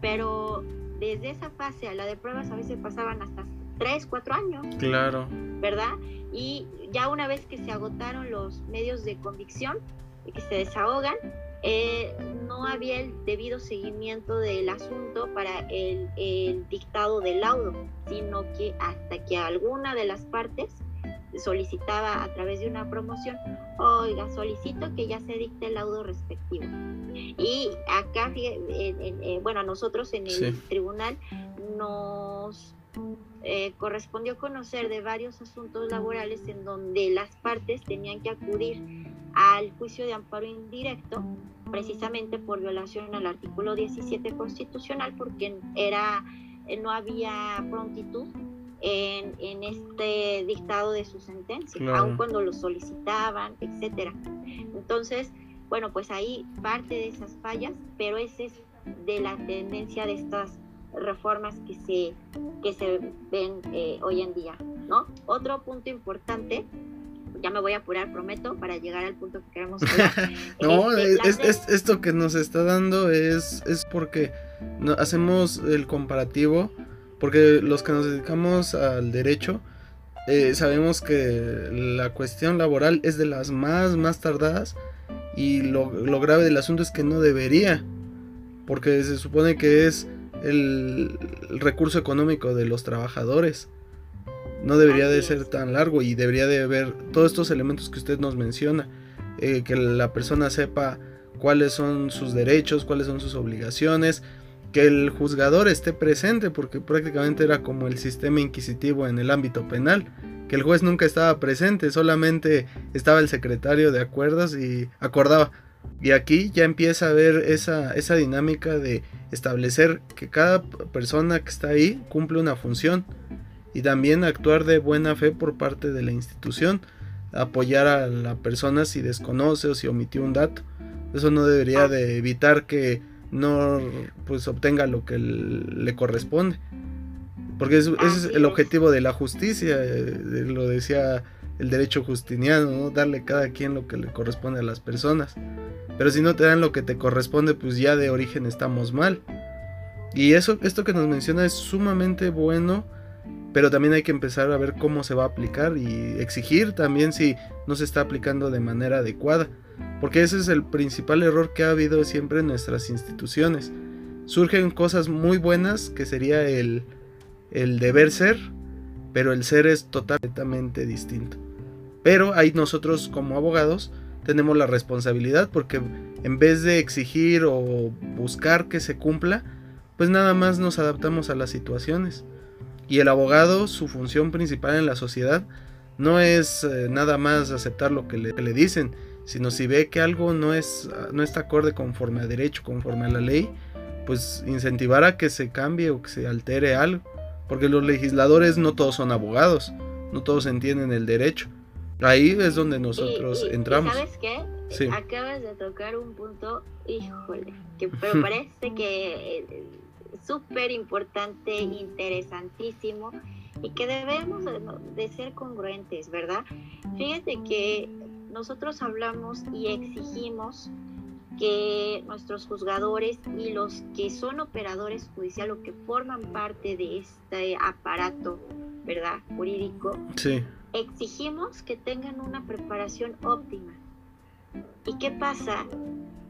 pero desde esa fase a la de pruebas a veces pasaban hasta tres, cuatro años. Claro. ¿Verdad? Y ya una vez que se agotaron los medios de convicción, que se desahogan, eh, no había el debido seguimiento del asunto para el, el, dictado del laudo, sino que hasta que alguna de las partes solicitaba a través de una promoción, oiga, solicito que ya se dicte el laudo respectivo. Y acá, eh, bueno, nosotros en el tribunal nos eh, correspondió conocer de varios asuntos laborales en donde las partes tenían que acudir al juicio de amparo indirecto precisamente por violación al artículo 17 constitucional porque era no había prontitud en, en, este dictado de su sentencia, aun cuando lo solicitaban, etcétera. Entonces, bueno, pues ahí parte de esas fallas, pero ese es de la tendencia de estas reformas que se, que se ven eh, hoy en día, ¿no? Otro punto importante, ya me voy a apurar, prometo, para llegar al punto que queremos hablar. (laughs) no, este, esto que nos está dando es, es porque hacemos el comparativo, porque los que nos dedicamos al derecho, eh, sabemos que la cuestión laboral es de las más, más tardadas y lo, lo grave del asunto es que no debería, porque se supone que es el, recurso económico de los trabajadores. No debería de ser tan largo y debería de haber todos estos elementos que usted nos menciona. Eh, que la persona sepa cuáles son sus derechos, cuáles son sus obligaciones, que el juzgador esté presente, porque prácticamente era como el sistema inquisitivo en el ámbito penal, que el juez nunca estaba presente, solamente estaba el secretario de acuerdos y acordaba. Y aquí ya empieza a ver esa, esa dinámica de establecer que cada persona que está ahí cumple una función y también actuar de buena fe por parte de la institución, apoyar a la persona si desconoce o si omitió un dato. Eso no debería de evitar que no pues obtenga lo que le corresponde. Porque ese es el objetivo de la justicia, eh, lo decía el derecho justiniano, darle cada quien lo que le corresponde a las personas. Pero si no te dan lo que te corresponde, pues ya de origen estamos mal. Y eso, esto que nos menciona es sumamente bueno, pero también hay que empezar a ver cómo se va a aplicar y exigir también si no se está aplicando de manera adecuada. Porque ese es el principal error que ha habido siempre en nuestras instituciones. Surgen cosas muy buenas que sería el, el deber ser, pero el ser es totalmente distinto. Pero ahí nosotros como abogados tenemos la responsabilidad porque en vez de exigir o buscar que se cumpla, pues nada más nos adaptamos a las situaciones. Y el abogado, su función principal en la sociedad, no es eh, nada más aceptar lo que le, le, dicen, sino si ve que algo no, es, no está acorde conforme a derecho, conforme a la ley, pues incentivar a que se cambie o que se altere algo. Porque los legisladores no todos son abogados, no todos entienden el derecho. Ahí es donde nosotros entramos. ¿Sabes qué? Acabas de tocar un punto, híjole, que (laughs) parece que es súper importante, interesantísimo y que debemos de, ser congruentes, ¿verdad? Fíjate que nosotros hablamos y exigimos que nuestros juzgadores y los que son operadores judiciales o que forman parte de este aparato, ¿verdad? Jurídico, sí exigimos que tengan una preparación óptima. ¿Y qué pasa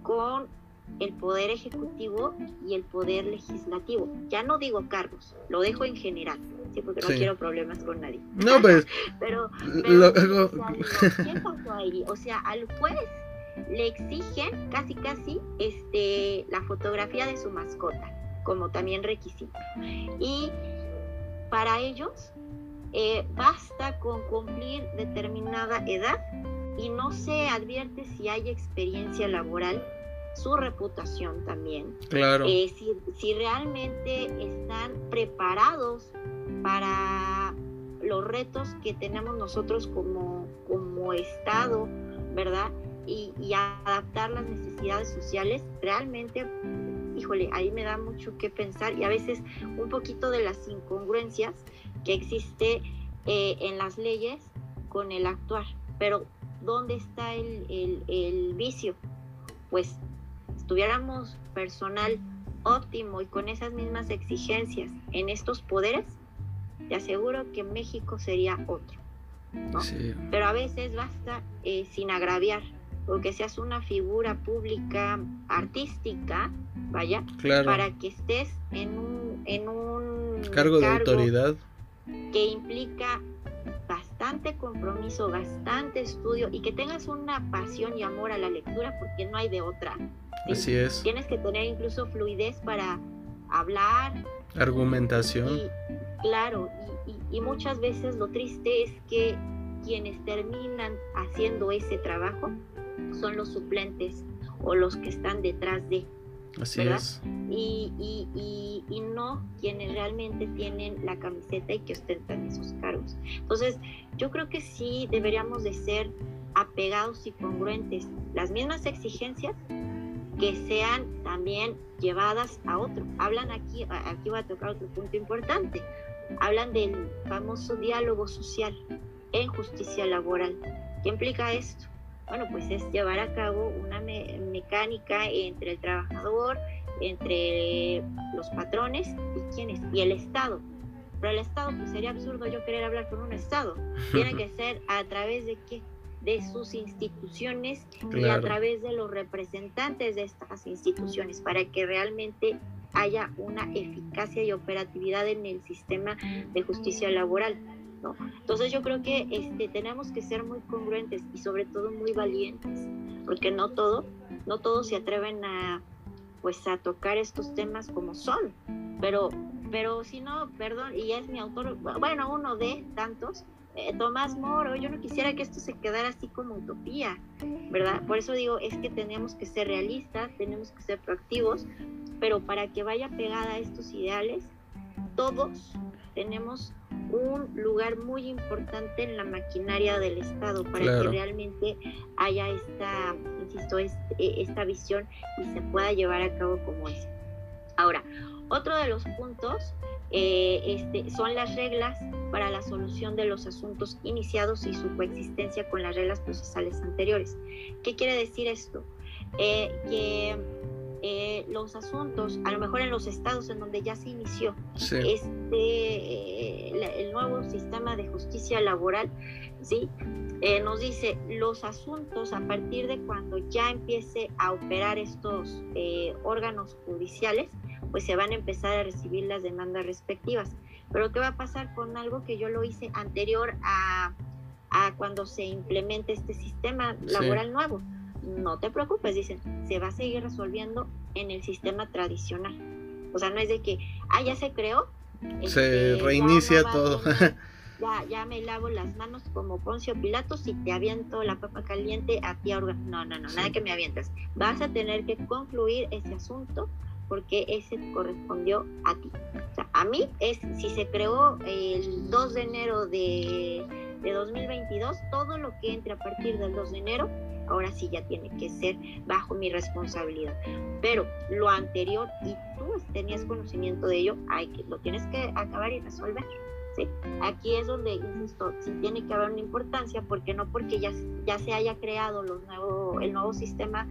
con el poder ejecutivo y el poder legislativo? Ya no digo cargos, lo dejo en general, ¿sí? porque no quiero problemas con nadie. No, pues... (laughs) pero, pero o, sea, al juez le exigen casi casi este la fotografía de su mascota como también requisito. Y para ellos eh, basta con cumplir determinada edad y no se advierte si hay experiencia laboral, su reputación también. Claro. Eh, si, realmente están preparados para los retos que tenemos nosotros como, como Estado, ¿verdad? Y, y adaptar las necesidades sociales, realmente híjole, ahí me da mucho que pensar y a veces un poquito de las incongruencias que existe eh, en las leyes con el actuar. Pero ¿dónde está el, vicio? Pues si tuviéramos personal óptimo y con esas mismas exigencias en estos poderes, te aseguro que México sería otro. Pero a veces basta eh, sin agraviar, porque seas una figura pública artística, vaya, para que estés en un, en un cargo de autoridad que implica bastante compromiso, bastante estudio y que tengas una pasión y amor a la lectura porque no hay de otra. Así es. Tienes que tener incluso fluidez para hablar. Argumentación. Claro, y, muchas veces lo triste es que quienes terminan haciendo ese trabajo son los suplentes o los que están detrás de. Así es. Y, y, y, no quienes realmente tienen la camiseta y que ostentan esos cargos. Entonces, yo creo que sí deberíamos de ser apegados y congruentes. Las mismas exigencias que sean también llevadas a otro. Hablan aquí, aquí va a tocar otro punto importante. Hablan del famoso diálogo social en justicia laboral. ¿Qué implica esto? Bueno, pues es llevar a cabo una mecánica entre el trabajador, entre los patrones y quienes, y el Estado. Pero el Estado, pues sería absurdo yo querer hablar con un Estado. Tiene (laughs) que ser a través de qué? De sus instituciones y a través de los representantes de estas instituciones para que realmente haya una eficacia y operatividad en el sistema de justicia laboral. ¿no? Entonces yo creo que este, tenemos que ser muy congruentes y sobre todo muy valientes, porque no todo, no todos se atreven a pues a tocar estos temas como son, pero, pero si no, perdón, y es mi autor, bueno, uno de tantos, eh, Tomás Moro, yo no quisiera que esto se quedara así como utopía, ¿verdad? Por eso digo, es que tenemos que ser realistas, tenemos que ser proactivos, pero para que vaya pegada a estos ideales, todos tenemos un lugar muy importante en la maquinaria del Estado para que realmente haya esta, insisto, e, esta visión y se pueda llevar a cabo como es. Ahora, otro de los puntos eh, este, son las reglas para la solución de los asuntos iniciados y su coexistencia con las reglas procesales anteriores. ¿Qué quiere decir esto? Eh, que eh, los asuntos, a lo mejor en los estados en donde ya se inició este, eh, el nuevo sistema de justicia laboral, ¿sí? Eh, nos dice los asuntos a partir de cuando ya empiece a operar estos órganos judiciales, pues se van a empezar a recibir las demandas respectivas. Pero ¿qué va a pasar con algo que yo lo hice anterior a, a cuando se implemente este sistema laboral nuevo? no te preocupes, dicen, se va a seguir resolviendo en el sistema tradicional. O sea, no es de que, ah, ya se creó. Se este, reinicia todo. (laughs) ya, ya me lavo las manos como Poncio Pilatos y te aviento la papa caliente a ti. No, no, no, nada que me avientas. Vas a tener que concluir ese asunto porque ese correspondió a ti. O sea, a mí es, si se creó el 2 de enero de, de 2022, todo lo que entre a partir del 2 de enero ahora sí ya tiene que ser bajo mi responsabilidad. Pero lo anterior, y tú tenías conocimiento de ello, hay que, lo tienes que acabar y resolver. ¿sí? Aquí es donde, insisto, sí tiene que haber una importancia, porque no porque ya, ya se haya creado los nuevo, el nuevo sistema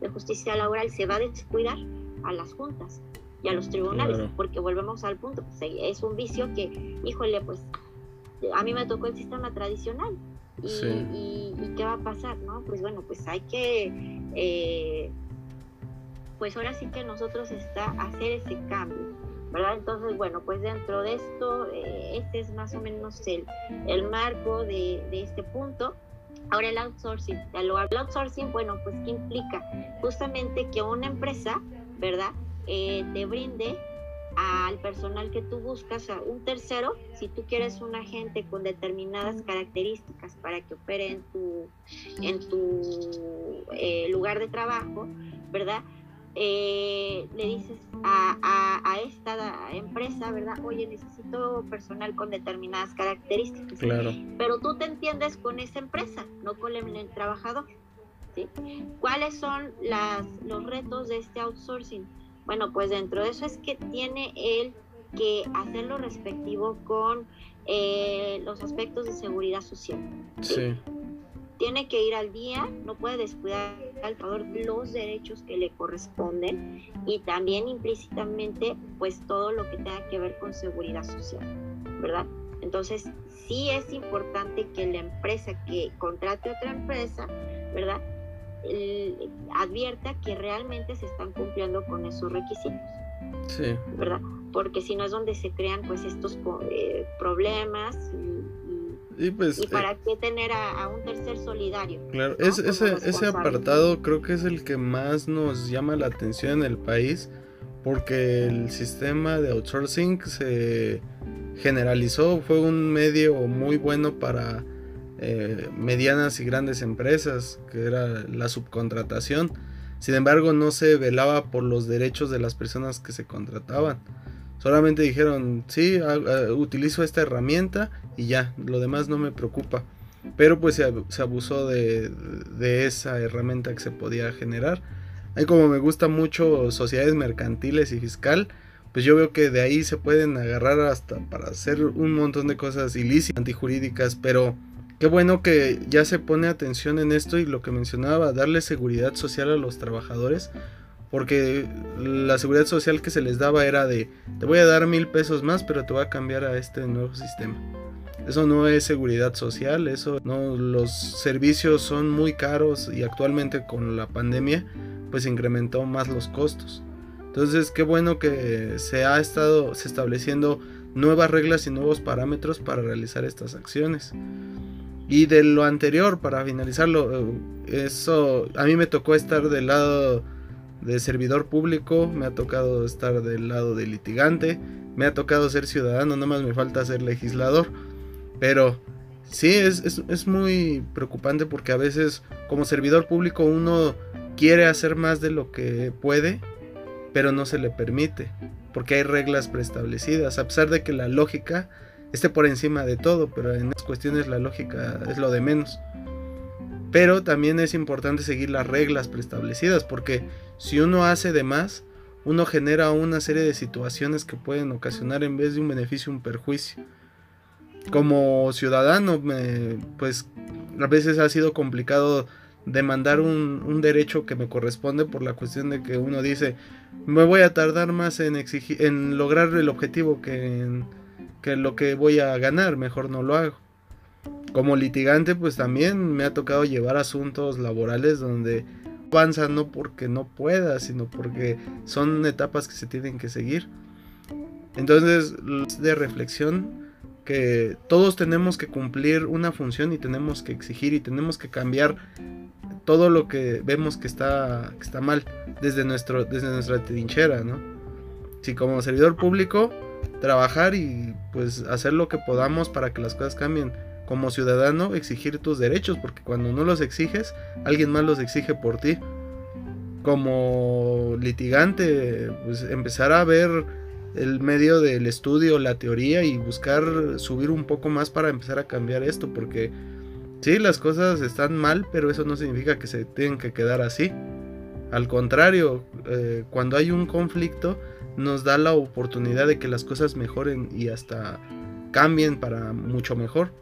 de justicia laboral, se va a descuidar a las juntas y a los tribunales, porque volvemos al punto, pues, es un vicio que, híjole, pues a mí me tocó el sistema tradicional, y, qué va a pasar, ¿no? Pues bueno, pues hay que, eh, pues ahora sí que nosotros está hacer ese cambio, ¿verdad? Entonces, bueno, pues dentro de esto, eh, este es más o menos el, el marco de, de este punto. Ahora el outsourcing, el outsourcing, bueno, pues ¿qué implica? Justamente que una empresa, ¿verdad? Eh, te brinde al personal que tú buscas, a un tercero, si tú quieres un agente con determinadas características para que opere en tu, en tu eh, lugar de trabajo, ¿verdad? Eh, le dices a, a, esta empresa, ¿verdad? Oye, necesito personal con determinadas características. Claro. Pero tú te entiendes con esa empresa, no con el, trabajador. ¿Cuáles son las, los retos de este outsourcing? Bueno, pues dentro de eso es que tiene él que hacer lo respectivo con eh, los aspectos de seguridad social. ¿sí? Tiene que ir al día, no puede descuidar al trabajador los derechos que le corresponden y también implícitamente pues todo lo que tenga que ver con seguridad social, ¿verdad? Entonces sí es importante que la empresa que contrate otra empresa, ¿verdad? Advierta que realmente se están cumpliendo con esos requisitos. Sí. ¿Verdad? Porque si no es donde se crean pues estos eh, problemas y, pues, para eh, qué tener a, un tercer solidario. Claro, ese, ese apartado creo que es el que más nos llama la atención en el país porque el sistema de outsourcing se generalizó, fue un medio muy bueno para eh, medianas y grandes empresas, que era la subcontratación. Sin embargo, no se velaba por los derechos de las personas que se contrataban. Solamente dijeron, sí, utilizo esta herramienta y ya, lo demás no me preocupa. Pero pues se, abusó de, de, esa herramienta que se podía generar. Ahí como me gusta mucho sociedades mercantiles y fiscal, pues yo veo que de ahí se pueden agarrar hasta para hacer un montón de cosas ilícitas, antijurídicas, pero qué bueno que ya se pone atención en esto y lo que mencionaba, darle seguridad social a los trabajadores, porque la seguridad social que se les daba era de, te voy a dar mil pesos más, pero te voy a cambiar a este nuevo sistema. Eso no es seguridad social, eso los servicios son muy caros y actualmente con la pandemia pues incrementó más los costos. Entonces, qué bueno que se ha estado se estableciendo nuevas reglas y nuevos parámetros para realizar estas acciones. Y de lo anterior, para finalizarlo, eso a mí me tocó estar del lado de servidor público, me ha tocado estar del lado de litigante, me ha tocado ser ciudadano, nada más me falta ser legislador. Pero sí, es, es muy preocupante porque a veces como servidor público uno quiere hacer más de lo que puede pero no se le permite, porque hay reglas preestablecidas, a pesar de que la lógica esté por encima de todo, pero en estas cuestiones la lógica es lo de menos. Pero también es importante seguir las reglas preestablecidas, porque si uno hace de más, uno genera una serie de situaciones que pueden ocasionar en vez de un beneficio un perjuicio. Como ciudadano, pues a veces ha sido complicado demandar un, un, derecho que me corresponde por la cuestión de que uno dice me voy a tardar más en exigir en lograr el objetivo que en que lo que voy a ganar mejor no lo hago como litigante pues también me ha tocado llevar asuntos laborales donde avanza no porque no pueda sino porque son etapas que se tienen que seguir entonces de reflexión que todos tenemos que cumplir una función y tenemos que exigir y tenemos que cambiar todo lo que vemos que está, que está mal desde, nuestro, desde nuestra trinchera, ¿no? Si como servidor público, trabajar y pues hacer lo que podamos para que las cosas cambien. Como ciudadano, exigir tus derechos, porque cuando no los exiges, alguien más los exige por ti. Como litigante, pues empezar a ver el medio del estudio, la teoría y buscar subir un poco más para empezar a cambiar esto, porque Sí, las cosas están mal, pero eso no significa que se tengan que quedar así. Al contrario, eh, cuando hay un conflicto, nos da la oportunidad de que las cosas mejoren y hasta cambien para mucho mejor.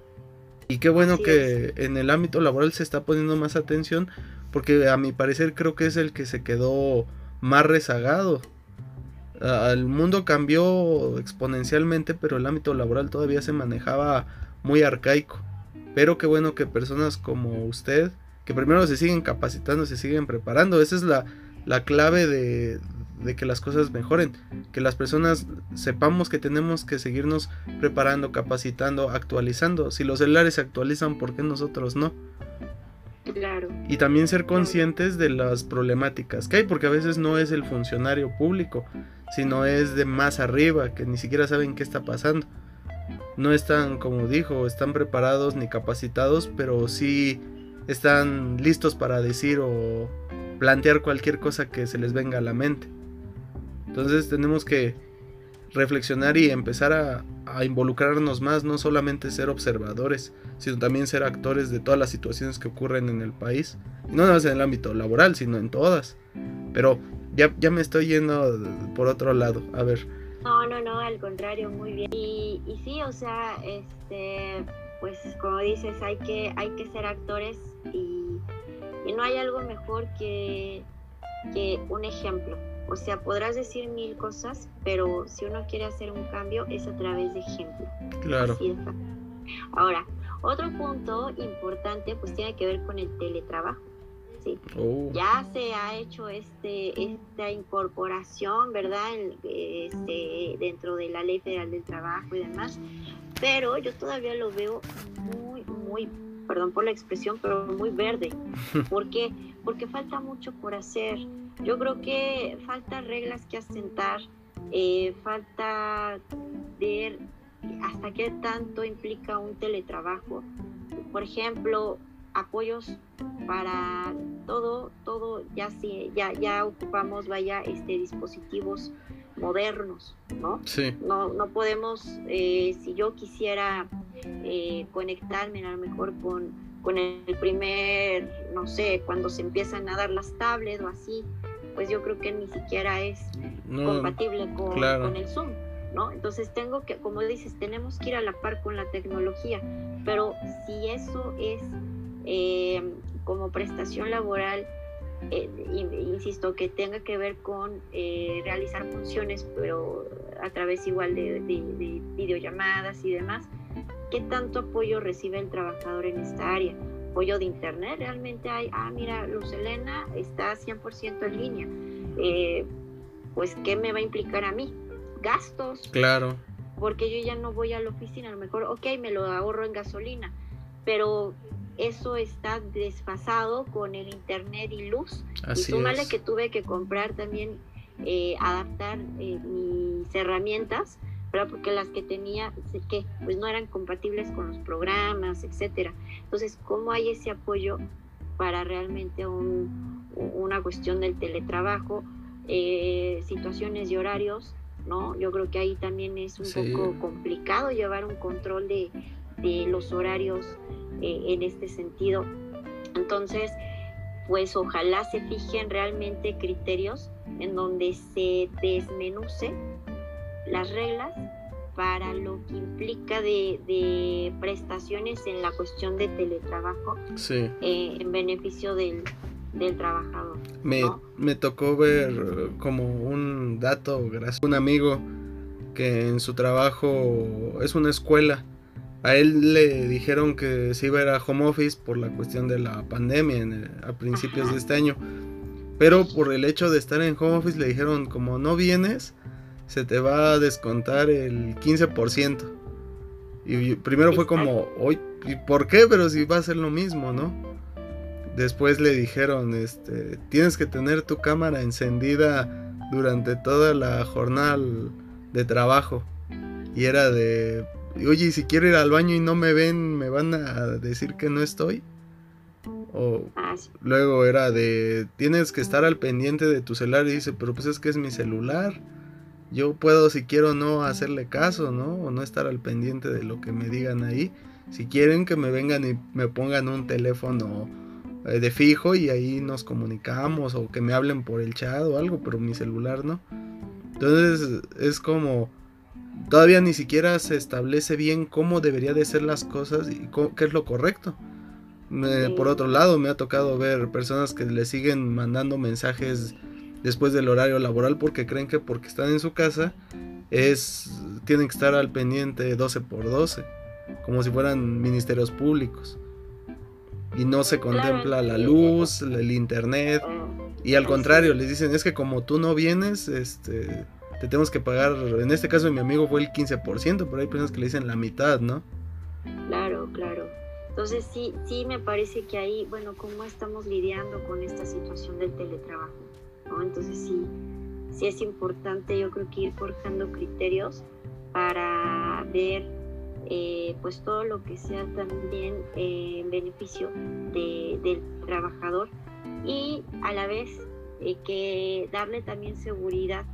Y qué bueno que en el ámbito laboral se está poniendo más atención, porque a mi parecer creo que es el que se quedó más rezagado. El mundo cambió exponencialmente, pero el ámbito laboral todavía se manejaba muy arcaico. Pero qué bueno que personas como usted, que primero se siguen capacitando, se siguen preparando. Esa es la, la clave de, de, que las cosas mejoren. Que las personas sepamos que tenemos que seguirnos preparando, capacitando, actualizando. Si los celulares se actualizan, ¿por qué nosotros no? Claro. Y también ser conscientes de las problemáticas que hay, porque a veces no es el funcionario público, sino es de más arriba, que ni siquiera saben qué está pasando no están, como dijo, están preparados ni capacitados, pero sí están listos para decir o plantear cualquier cosa que se les venga a la mente. Entonces tenemos que reflexionar y empezar a, involucrarnos más, no solamente ser observadores, sino también ser actores de todas las situaciones que ocurren en el país. no nada más en el ámbito laboral, sino en todas. Pero ya, ya me estoy yendo por otro lado. A ver, no, no, no, al contrario, muy bien. Y, y sí, o sea, este, pues como dices, hay que, hay que ser actores y, y no hay algo mejor que, que un ejemplo. O sea, podrás decir mil cosas, pero si uno quiere hacer un cambio es a través de ejemplo. Claro. Ahora, otro punto importante pues tiene que ver con el teletrabajo. ¿sí? Oh. Ya se ha hecho este, esta incorporación, ¿verdad? Este, dentro de la Ley Federal del Trabajo y demás, pero yo todavía lo veo muy, muy, perdón por la expresión, pero muy verde. (laughs) ¿Por qué? Porque falta mucho por hacer. Yo creo que falta reglas que asentar, eh, falta ver hasta qué tanto implica un teletrabajo. Por ejemplo, apoyos para todo, todo, ya si, ya, ya ocupamos, vaya, este, dispositivos modernos, ¿no? Sí. No, no podemos, eh, si yo quisiera eh, conectarme a lo mejor con, con el primer, no sé, cuando se empiezan a dar las tablets o así, pues yo creo que ni siquiera es compatible con, con el Zoom. ¿No? Entonces tengo que, como dices, tenemos que ir a la par con la tecnología, pero si eso es eh, como prestación laboral, eh, insisto, que tenga que ver con eh, realizar funciones, pero a través igual de, videollamadas y demás, ¿qué tanto apoyo recibe el trabajador en esta área? Apoyo de internet, realmente hay, ah, mira, Luz Elena está 100% en línea, pues, ¿qué me va a implicar a mí? Gastos. Claro. Porque yo ya no voy a la oficina, a lo mejor, ok, me lo ahorro en gasolina, pero eso está desfasado con el internet y luz. y súmale que tuve que comprar también, eh, adaptar eh, mis herramientas, ¿verdad? porque las que tenía, que pues no eran compatibles con los programas, etcétera. Entonces, ¿cómo hay ese apoyo para realmente una cuestión del teletrabajo, eh, situaciones y horarios? ¿no? Yo creo que ahí también es un poco complicado llevar un control de, de los horarios eh, en este sentido. Entonces, pues ojalá se fijen realmente criterios en donde se desmenuce las reglas para lo que implica de, prestaciones en la cuestión de teletrabajo sí. Eh, en beneficio del, trabajador. Me, me, tocó ver como un dato, gracias un amigo que en su trabajo es una escuela a él le dijeron que se iba a ir a home office por la cuestión de la pandemia a principios de este año. Pero por el hecho de estar en home office le dijeron como no vienes, se te va a descontar el 15%. Y primero fue como, ¿y por qué? Pero si va a ser lo mismo, ¿no? Después le dijeron, este, tienes que tener tu cámara encendida durante toda la jornada de trabajo. Y era de, oye, si quiero ir al baño y no me ven, ¿me van a decir que no estoy? O ah, luego era de, tienes que estar al pendiente de tu celular y dice, pero pues es que es mi celular. Yo puedo, si quiero, no hacerle caso, ¿no? O no estar al pendiente de lo que me digan ahí. Si quieren que me vengan y me pongan un teléfono eh, de fijo y ahí nos comunicamos o que me hablen por el chat o algo, pero mi celular no. Entonces es como todavía ni siquiera se establece bien cómo debería de ser las cosas y qué es lo correcto. Por otro lado, me ha tocado ver personas que le siguen mandando mensajes después del horario laboral porque creen que porque están en su casa es tienen que estar al pendiente 12 por 12, como si fueran ministerios públicos. Y no se contempla la luz, el internet, y al contrario, les dicen, es que como tú no vienes, este te tenemos que pagar, en este caso mi amigo fue el 15%, pero hay personas que le dicen la mitad, ¿no? Claro, claro. Entonces sí, sí me parece que ahí, bueno, cómo estamos lidiando con esta situación del teletrabajo, Entonces sí, sí es importante yo creo que ir forjando criterios para ver eh, pues todo lo que sea también eh, en beneficio del trabajador y a la vez eh, que darle también seguridad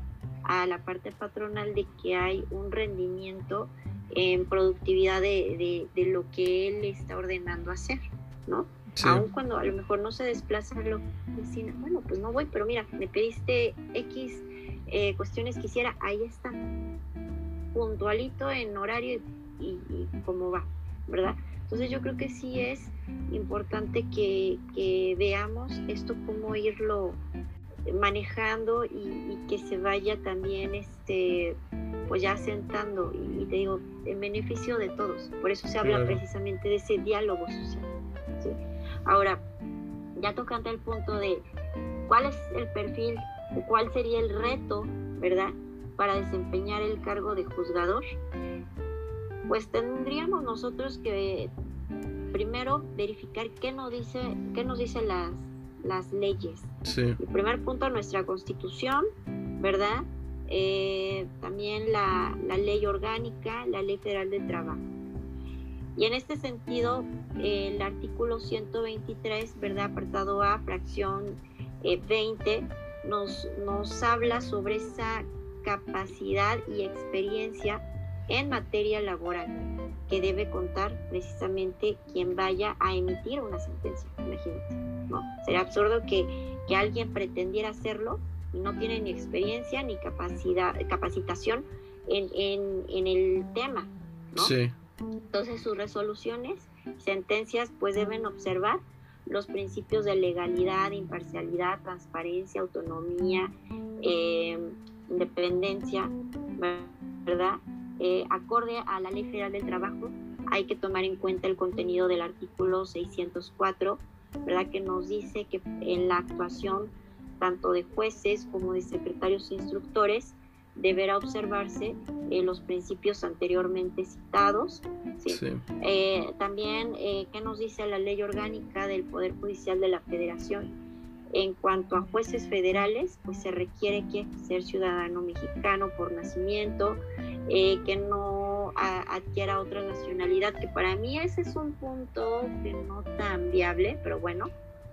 a la parte patronal de que hay un rendimiento en productividad de, lo que él está ordenando hacer, ¿no? Aun cuando a lo mejor no se desplaza a la oficina, bueno, pues no voy, pero mira, me pediste X eh, cuestiones que hiciera, ahí está, puntualito en horario y, cómo va, ¿verdad? Entonces yo creo que sí es importante que, que veamos esto, cómo irlo manejando y, que se vaya también este pues ya sentando y, te digo en beneficio de todos. Por eso se habla precisamente de ese diálogo social ahora ya tocando el punto de cuál es el perfil o cuál sería el reto verdad para desempeñar el cargo de juzgador pues tendríamos nosotros que primero verificar qué nos dice qué nos dice las las leyes. El primer punto, nuestra constitución, ¿verdad? eh, también la, la, ley orgánica, la ley federal del trabajo. Y en este sentido, el artículo 123, ¿verdad? Apartado A, fracción 20, eh, nos, nos habla sobre esa capacidad y experiencia en materia laboral que debe contar precisamente quien vaya a emitir una sentencia. Imagínate, ¿no? Sería absurdo que, que alguien pretendiera hacerlo y no tiene ni experiencia ni capacidad, capacitación en, en, en el tema, ¿no? Sí. Entonces sus resoluciones, sentencias, pues deben observar los principios de legalidad, imparcialidad, transparencia, autonomía, eh, independencia, ¿verdad? Eh, acorde a la Ley Federal del Trabajo, hay que tomar en cuenta el contenido del artículo 604, ¿verdad? Que nos dice que en la actuación tanto de jueces como de secretarios e instructores deberá observarse eh, los principios anteriormente citados. Eh, también, eh, ¿qué nos dice la ley orgánica del Poder Judicial de la Federación? En cuanto a jueces federales, pues se requiere que ser ciudadano mexicano por nacimiento, que no adquiera otra nacionalidad, que para mí ese es un punto que no tan viable, pero bueno,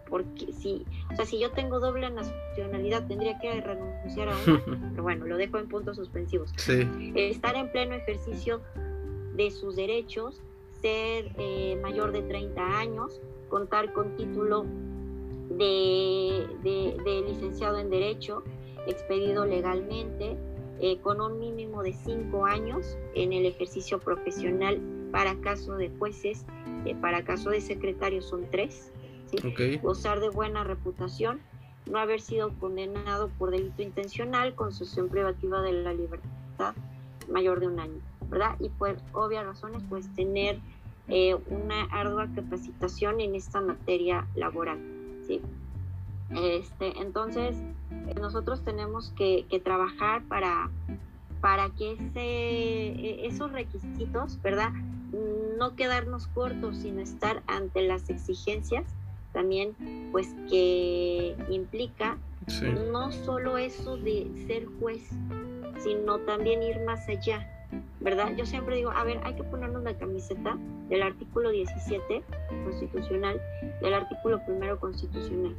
porque si, o sea, si yo tengo doble nacionalidad tendría que renunciar a una, (laughs) pero bueno, lo dejo en puntos suspensivos. Estar en pleno ejercicio de sus derechos, ser eh, mayor de 30 años, contar con título de, de, licenciado en Derecho, expedido legalmente, eh, con un mínimo de 5 años en el ejercicio profesional para caso de jueces, eh, para caso de secretarios son 3 gozar de buena reputación, no haber sido condenado por delito intencional, con concesión privativa de la libertad mayor de un año, ¿verdad? Y por obvias razones, pues tener eh, una ardua capacitación en esta materia laboral, ¿sí? Este, entonces, nosotros tenemos que, trabajar para, para que ese, e, esos requisitos, ¿verdad? No quedarnos cortos, sino estar ante las exigencias también pues que implica no solo eso de ser juez, sino también ir más allá, ¿verdad? Yo siempre digo, a ver, hay que ponernos la camiseta del artículo 17 constitucional, del artículo primero constitucional.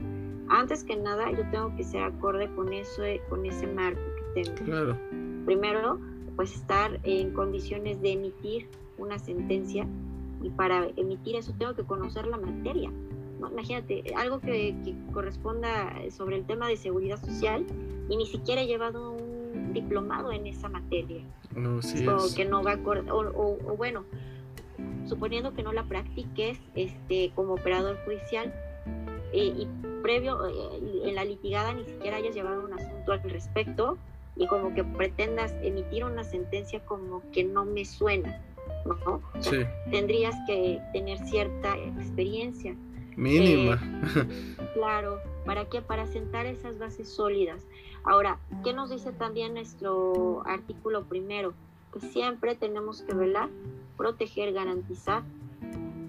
Antes que nada, yo tengo que ser acorde con eso, con ese marco que tengo. Claro. Primero, pues estar en condiciones de emitir una sentencia y para emitir eso tengo que conocer la materia imagínate, algo que, corresponda sobre el tema de seguridad social y ni siquiera he llevado un diplomado en esa materia. No, sí o que no va o, o, bueno, suponiendo que no la practiques este, como operador judicial eh, y previo eh, en la litigada ni siquiera hayas llevado un asunto al respecto y como que pretendas emitir una sentencia como que no me suena, ¿no? Tendrías que tener cierta experiencia. Mínima. Eh, claro, ¿para qué? Para sentar esas bases sólidas. Ahora, ¿qué nos dice también nuestro artículo primero? Que siempre tenemos que velar, proteger, garantizar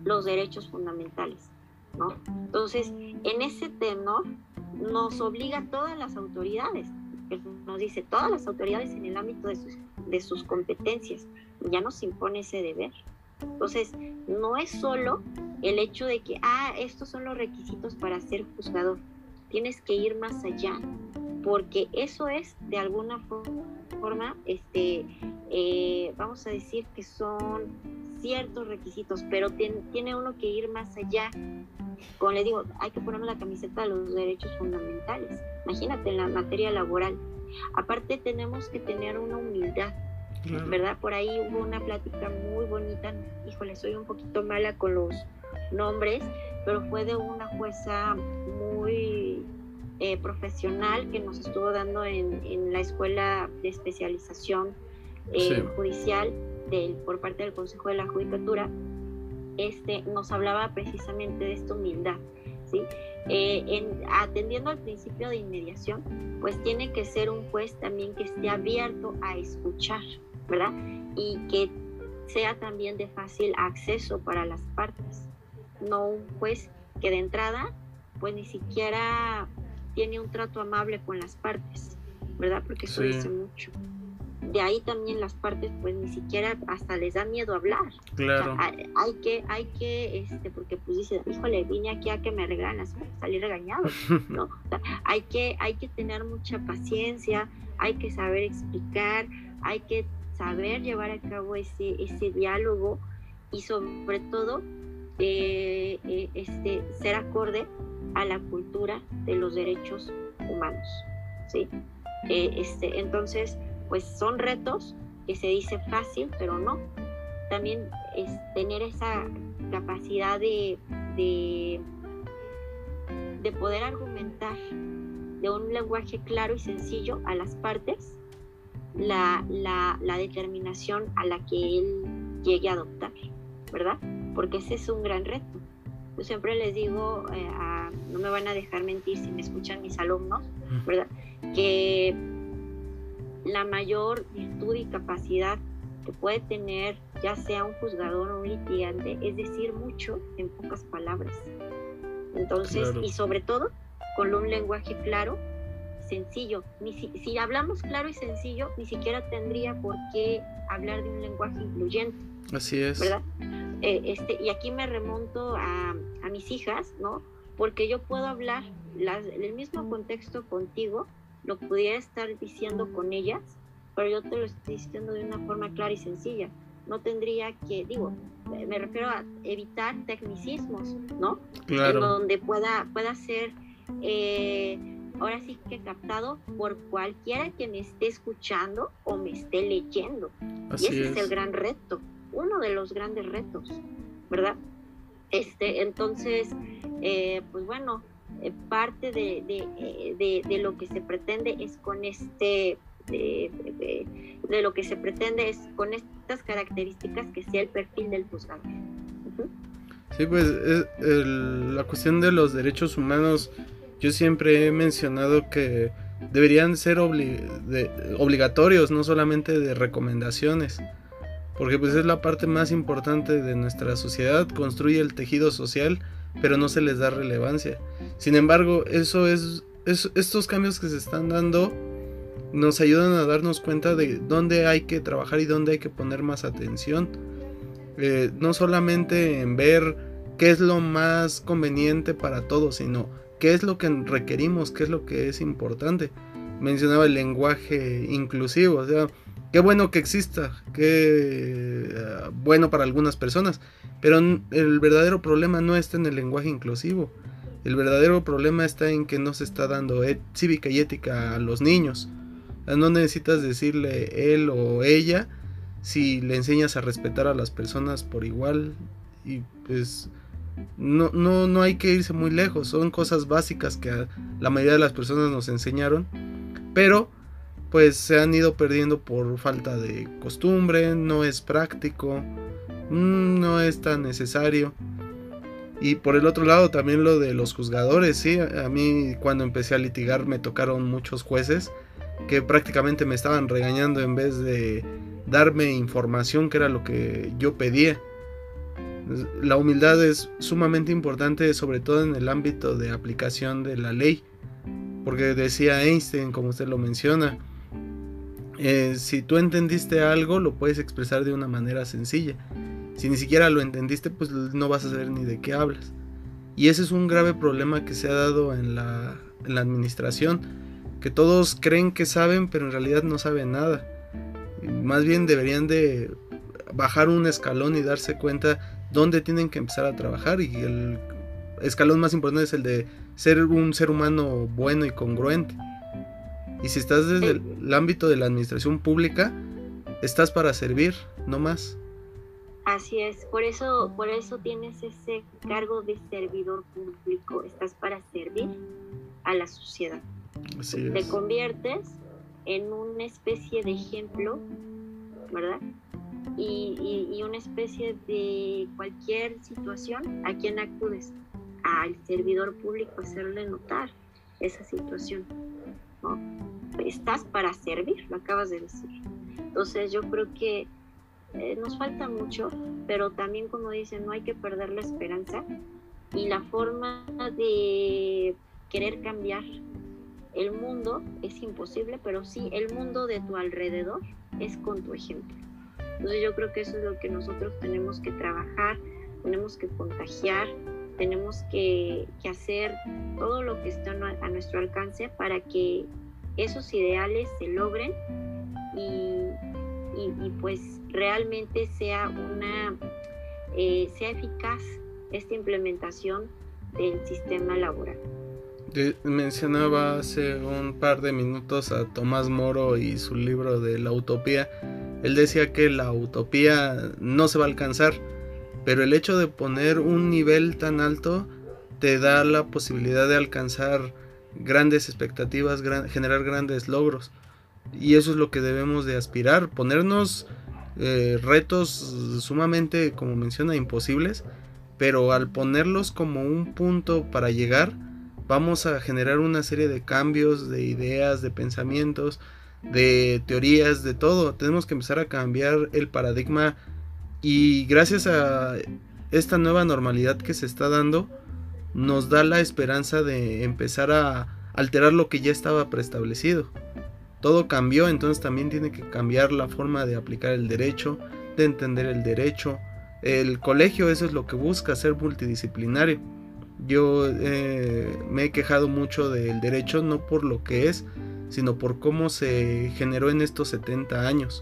los derechos fundamentales, ¿no? Entonces, en ese tenor nos obliga a todas las autoridades, nos dice todas las autoridades en el ámbito de sus, de sus competencias, ya nos impone ese deber. Entonces, no es solo el hecho de que, ah, estos son los requisitos para ser juzgador. Tienes que ir más allá, porque eso es de alguna forma, este, eh, vamos a decir que son ciertos requisitos, pero tiene, uno que ir más allá. Como le digo, hay que ponerle la camiseta de los derechos fundamentales. Imagínate en la materia laboral. Aparte tenemos que tener una humildad ¿verdad? Por ahí hubo una plática muy bonita, híjole, soy un poquito mala con los nombres, pero fue de una jueza muy eh, profesional que nos estuvo dando en, la escuela de especialización eh, judicial del, por parte del Consejo de la Judicatura, este, nos hablaba precisamente de esta humildad. ¿sí? Eh, en, atendiendo al principio de inmediación, pues tiene que ser un juez también que esté abierto a escuchar, ¿verdad? Y que sea también de fácil acceso para las partes, no un juez que de entrada pues ni siquiera tiene un trato amable con las partes, ¿verdad? Porque eso dice mucho. De ahí también las partes, pues ni siquiera hasta les da miedo hablar. Claro. hay, que, hay que, este, porque pues dice, híjole, vine aquí a que me regalas, salir regañado, ¿no? hay que, hay que tener mucha paciencia, hay que saber explicar, hay que saber llevar a cabo ese, ese diálogo y sobre todo eh, eh, este, ser acorde a la cultura de los derechos humanos. ¿sí? Eh, este, entonces, pues son retos que se dice fácil, pero no. También es tener esa capacidad de, de, de poder argumentar de un lenguaje claro y sencillo a las partes la, la, la, determinación a la que él llegue a adoptar, ¿verdad? Porque ese es un gran reto. Yo siempre les digo, eh, no me van a dejar mentir si me escuchan mis alumnos, ¿verdad? Que la mayor virtud y capacidad que puede tener ya sea un juzgador o un litigante es decir mucho en pocas palabras. Entonces, y sobre todo con un lenguaje claro sencillo. Ni si, hablamos claro y sencillo, ni siquiera tendría por qué hablar de un lenguaje incluyente. Así es. ¿Verdad? Eh, este, y aquí me remonto a, a, mis hijas, ¿no? Porque yo puedo hablar las, el mismo contexto contigo, lo pudiera estar diciendo con ellas, pero yo te lo estoy diciendo de una forma clara y sencilla. No tendría que, digo, me refiero a evitar tecnicismos, ¿no? Claro. En donde pueda, pueda ser eh, ahora sí que captado por cualquiera que me esté escuchando o me esté leyendo. y ese es. el gran reto, uno de los grandes retos, ¿verdad? Este, entonces, eh, pues bueno, eh, parte de, de, de, de, lo que se pretende es con este, de, lo que se pretende es con estas características que sea el perfil del juzgador. Sí, pues la cuestión de los derechos humanos yo siempre he mencionado que deberían ser obligatorios, no solamente de recomendaciones. Porque pues es la parte más importante de nuestra sociedad, construye el tejido social, pero no se les da relevancia. Sin embargo, eso es, estos cambios que se están dando nos ayudan a darnos cuenta de dónde hay que trabajar y dónde hay que poner más atención. Eh, no solamente en ver qué es lo más conveniente para todos, sino qué es lo que requerimos, qué es lo que es importante. Mencionaba el lenguaje inclusivo, o sea, qué bueno que exista, qué eh, bueno para algunas personas, pero el verdadero problema no está en el lenguaje inclusivo. El verdadero problema está en que no se está dando cívica y ética a los niños. no necesitas decirle él o ella si le enseñas a respetar a las personas por igual y pues no, no, no hay que irse muy lejos, son cosas básicas que la mayoría de las personas nos enseñaron, pero pues se han ido perdiendo por falta de costumbre, no es práctico, mm, no es tan necesario. Y por el otro lado también lo de los juzgadores, sí, a mí cuando empecé a litigar me tocaron muchos jueces que prácticamente me estaban regañando en vez de darme información que era lo que yo pedía. La humildad es sumamente importante, sobre todo en el ámbito de aplicación de la ley, porque decía Einstein, como usted lo menciona, eh, si tú entendiste algo, lo puedes expresar de una manera sencilla. Si ni siquiera lo entendiste, pues no vas a saber ni de qué hablas. Y ese es un grave problema que se ha dado en la, en la administración, que todos creen que saben, pero en realidad no saben nada. Más bien deberían de bajar un escalón y darse cuenta dónde tienen que empezar a trabajar y el escalón más importante es el de ser un ser humano bueno y congruente. Y si estás desde el, ámbito de la administración pública, estás para servir, no más. Así es, por eso, por eso tienes ese cargo de servidor público, estás para servir a la sociedad. Te conviertes en una especie de ejemplo, ¿verdad? Y, una especie de cualquier situación, ¿a quien acudes? Al servidor público hacerle notar esa situación. Estás para servir, lo acabas de decir. Entonces yo creo que eh, nos falta mucho, pero también como dicen, no hay que perder la esperanza y la forma de querer cambiar el mundo es imposible, pero sí el mundo de tu alrededor es con tu ejemplo. Entonces yo creo que eso es lo que nosotros tenemos que trabajar, tenemos que contagiar, tenemos que, hacer todo lo que está a nuestro alcance para que esos ideales se logren y, pues realmente sea una eh, sea eficaz esta implementación del sistema laboral. mencionaba hace un par de minutos a Tomás Moro y su libro de la utopía. Él decía que la utopía no se va a alcanzar, pero el hecho de poner un nivel tan alto te da la posibilidad de alcanzar grandes expectativas, generar grandes logros. Y eso es lo que debemos de aspirar, ponernos eh, retos sumamente, como menciona, imposibles, pero al ponerlos como un punto para llegar, vamos a generar una serie de cambios, de ideas, de pensamientos, de teorías, de todo. Tenemos que empezar a cambiar el paradigma y gracias a esta nueva normalidad que se está dando, nos da la esperanza de empezar a alterar lo que ya estaba preestablecido. Todo cambió, entonces también tiene que cambiar la forma de aplicar el derecho, de entender el derecho. El colegio eso es lo que busca, ser multidisciplinario. Yo eh, me he quejado mucho del derecho no por lo que es, sino por cómo se generó en estos 70 años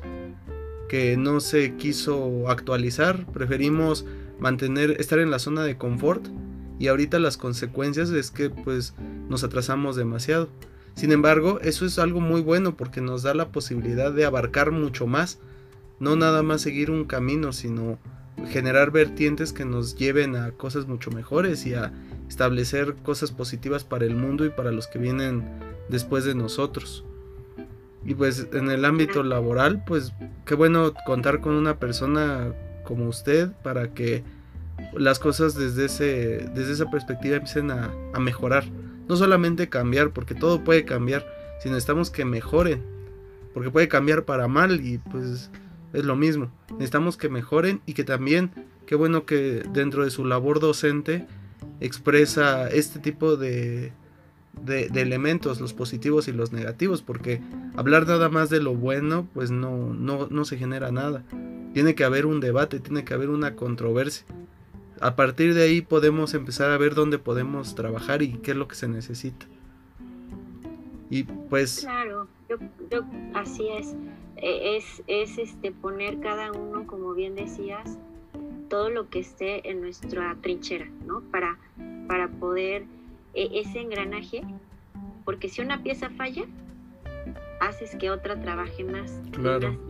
que no se quiso actualizar, preferimos mantener, estar en la zona de confort y ahorita las consecuencias es que pues nos atrasamos demasiado. Sin embargo, eso es algo muy bueno porque nos da la posibilidad de abarcar mucho más, no nada más seguir un camino, sino generar vertientes que nos lleven a cosas mucho mejores y a establecer cosas positivas para el mundo y para los que vienen después de nosotros. Y pues en el ámbito laboral, pues qué bueno contar con una persona como usted para que las cosas desde, ese, desde esa perspectiva empiecen a, mejorar. No solamente cambiar, porque todo puede cambiar, sino necesitamos que mejoren. Porque puede cambiar para mal y pues es lo mismo. Necesitamos que mejoren y que también, qué bueno que dentro de su labor docente expresa este tipo de, de, elementos, los positivos y los negativos, porque hablar nada más de lo bueno, pues no, no, no se genera nada. Tiene que haber un debate, tiene que haber una controversia. A partir de ahí podemos empezar a ver dónde podemos trabajar y qué es lo que se necesita. Y pues... Claro, yo, yo, así es. E, es. Es este poner cada uno, como bien decías, todo lo que esté en nuestra trinchera, ¿no? Para, para poder ese engranaje, porque si una pieza falla, haces que otra trabaje más.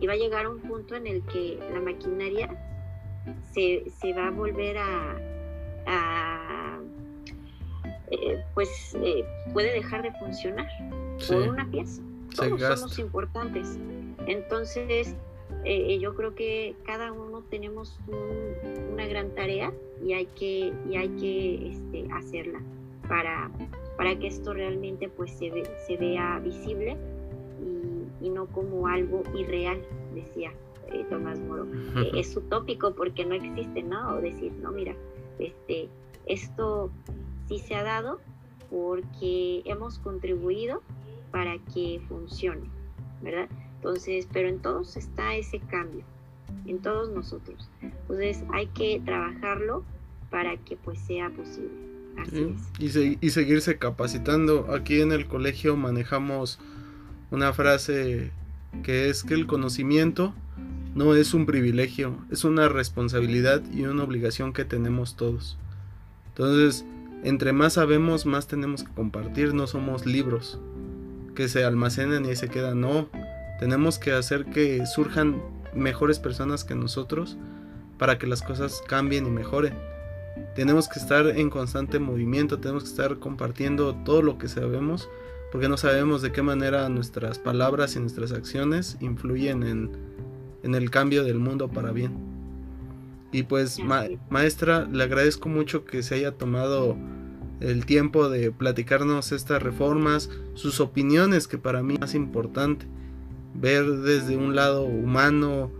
Y va a llegar un punto en el que la maquinaria se, va a volver a, eh, pues eh, puede dejar de funcionar por una pieza. Todos somos importantes. Entonces, eh, yo creo que cada uno tenemos una gran tarea y hay que, y hay que este, hacerla para, para que esto realmente pues se, se vea visible y, no como algo irreal, decía eh, Tomás Moro. Eh, es utópico porque no existe, ¿no? O decir, no, mira, este, esto sí se ha dado porque hemos contribuido para que funcione, ¿verdad? Entonces, pero en todos está ese cambio, en todos nosotros. Entonces hay que trabajarlo para que pues sea posible. Y, seguirse capacitando. Aquí en el colegio manejamos una frase que es que el conocimiento no es un privilegio, es una responsabilidad y una obligación que tenemos todos. Entonces, entre más sabemos, más tenemos que compartir, no somos libros que se almacenan y se quedan, no, tenemos que hacer que surjan mejores personas que nosotros para que las cosas cambien y mejoren tenemos que estar en constante movimiento, tenemos que estar compartiendo todo lo que sabemos, porque no sabemos de qué manera nuestras palabras y nuestras acciones influyen en, el cambio del mundo para bien. Y pues maestra, le agradezco mucho que se haya tomado el tiempo de platicarnos estas reformas, sus opiniones, que para mí es más importante, ver desde un lado humano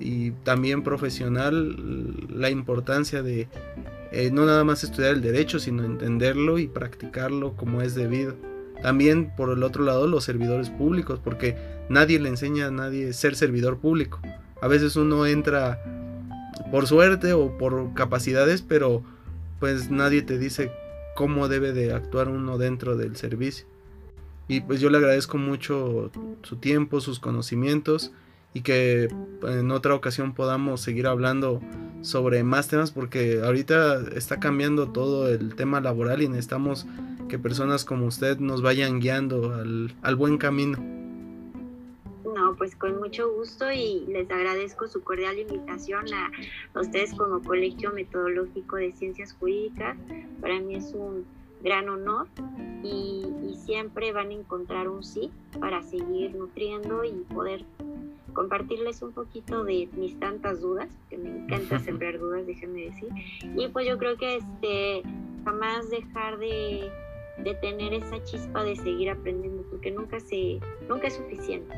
y también profesional la importancia de eh, no nada más estudiar el derecho, sino entenderlo y practicarlo como es debido. También por el otro lado los servidores públicos, porque nadie le enseña a nadie ser servidor público. A veces uno entra por suerte o por capacidades, pero pues nadie te dice cómo debe de actuar uno dentro del servicio. Y pues yo le agradezco mucho su tiempo, sus conocimientos y que en otra ocasión podamos seguir hablando sobre más temas porque ahorita está cambiando todo el tema laboral y necesitamos que personas como usted nos vayan guiando al, al buen camino. No, pues con mucho gusto y les agradezco su cordial invitación a, ustedes como Colegio Metodológico de Ciencias Jurídicas. Para mí es un gran honor y, y, siempre van a encontrar un sí para seguir nutriendo y poder compartirles un poquito de mis tantas dudas, que me encanta (laughs) sembrar dudas, déjenme decir. Y pues yo creo que este jamás dejar de, de tener esa chispa de seguir aprendiendo, porque nunca se, nunca es suficiente,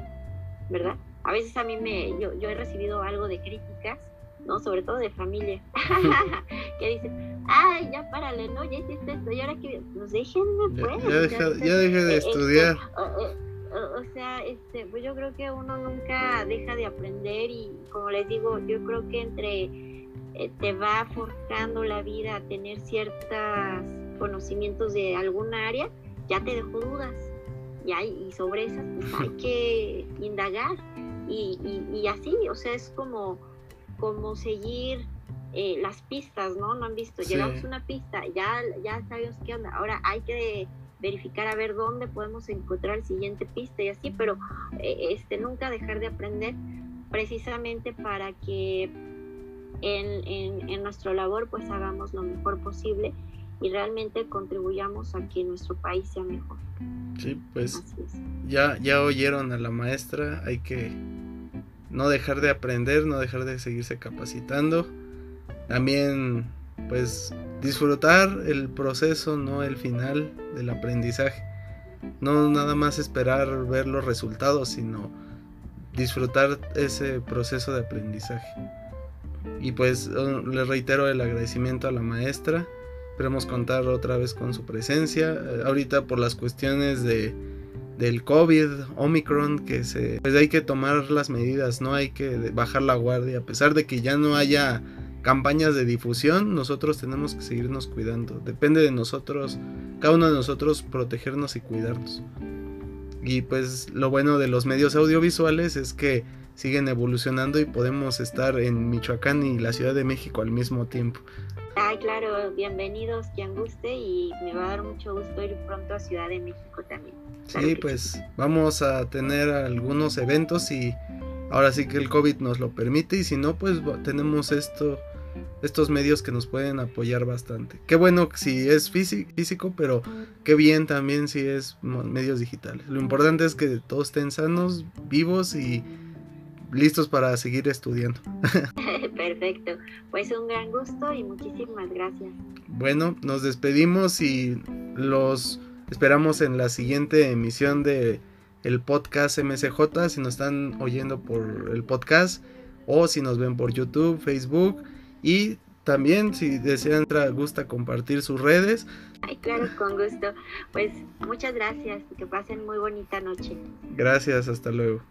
¿verdad? A veces a mí me, yo, yo he recibido algo de críticas, ¿no? Sobre todo de familia, (laughs) (laughs) que dicen, ay, ya párale, ¿no? Ya hiciste esto, y ahora que, pues déjenme, pues. Ya, ya, deja, de estudiar. o sea, este, pues yo creo que uno nunca deja de aprender y como les digo, yo creo que entre eh, te va forjando la vida a tener ciertos conocimientos de alguna área, ya te dejó dudas. Y, hay, y sobre esas pues hay (laughs) que indagar. Y, y, así, o sea, es como, como seguir eh, las pistas, ¿no? No han visto, llegamos a una pista, ya, ya sabemos qué onda. Ahora hay que verificar a ver dónde podemos encontrar el siguiente pista y así, pero eh, este, nunca dejar de aprender precisamente para que en, en, nuestra labor pues hagamos lo mejor posible y realmente contribuyamos a que nuestro país sea mejor. Sí, pues ya, ya oyeron a la maestra, hay que no dejar de aprender, no dejar de seguirse capacitando. También pues disfrutar el proceso, no el final del aprendizaje. No nada más esperar ver los resultados, sino disfrutar ese proceso de aprendizaje. Y pues oh, le reitero el agradecimiento a la maestra. Esperemos contar otra vez con su presencia. Eh, ahorita por las cuestiones de, del COVID, Omicron, que se, pues hay que tomar las medidas, no hay que bajar la guardia, a pesar de que ya no haya campañas de difusión, nosotros tenemos que seguirnos cuidando. Depende de nosotros, cada uno de nosotros, protegernos y cuidarnos. Y pues lo bueno de los medios audiovisuales es que siguen evolucionando y podemos estar en Michoacán y la Ciudad de México al mismo tiempo. Ay, claro, bienvenidos quien guste y me va a dar mucho gusto ir pronto a Ciudad de México también. Sí, pues vamos a tener algunos eventos y ahora sí que el COVID nos lo permite y si no, pues tenemos esto estos medios que nos pueden apoyar bastante. Qué bueno si es físico, pero qué bien también si es medios digitales. Lo importante es que todos estén sanos, vivos y listos para seguir estudiando. (laughs) (laughs) Perfecto, pues un gran gusto y muchísimas gracias. Bueno, nos despedimos y los esperamos en la siguiente emisión de el podcast MCJ si nos están oyendo por el podcast o si nos ven por YouTube, Facebook y también si desean, gusta compartir sus redes. Ay, claro, con gusto. Pues muchas gracias. Que pasen muy bonita noche. Gracias, hasta luego.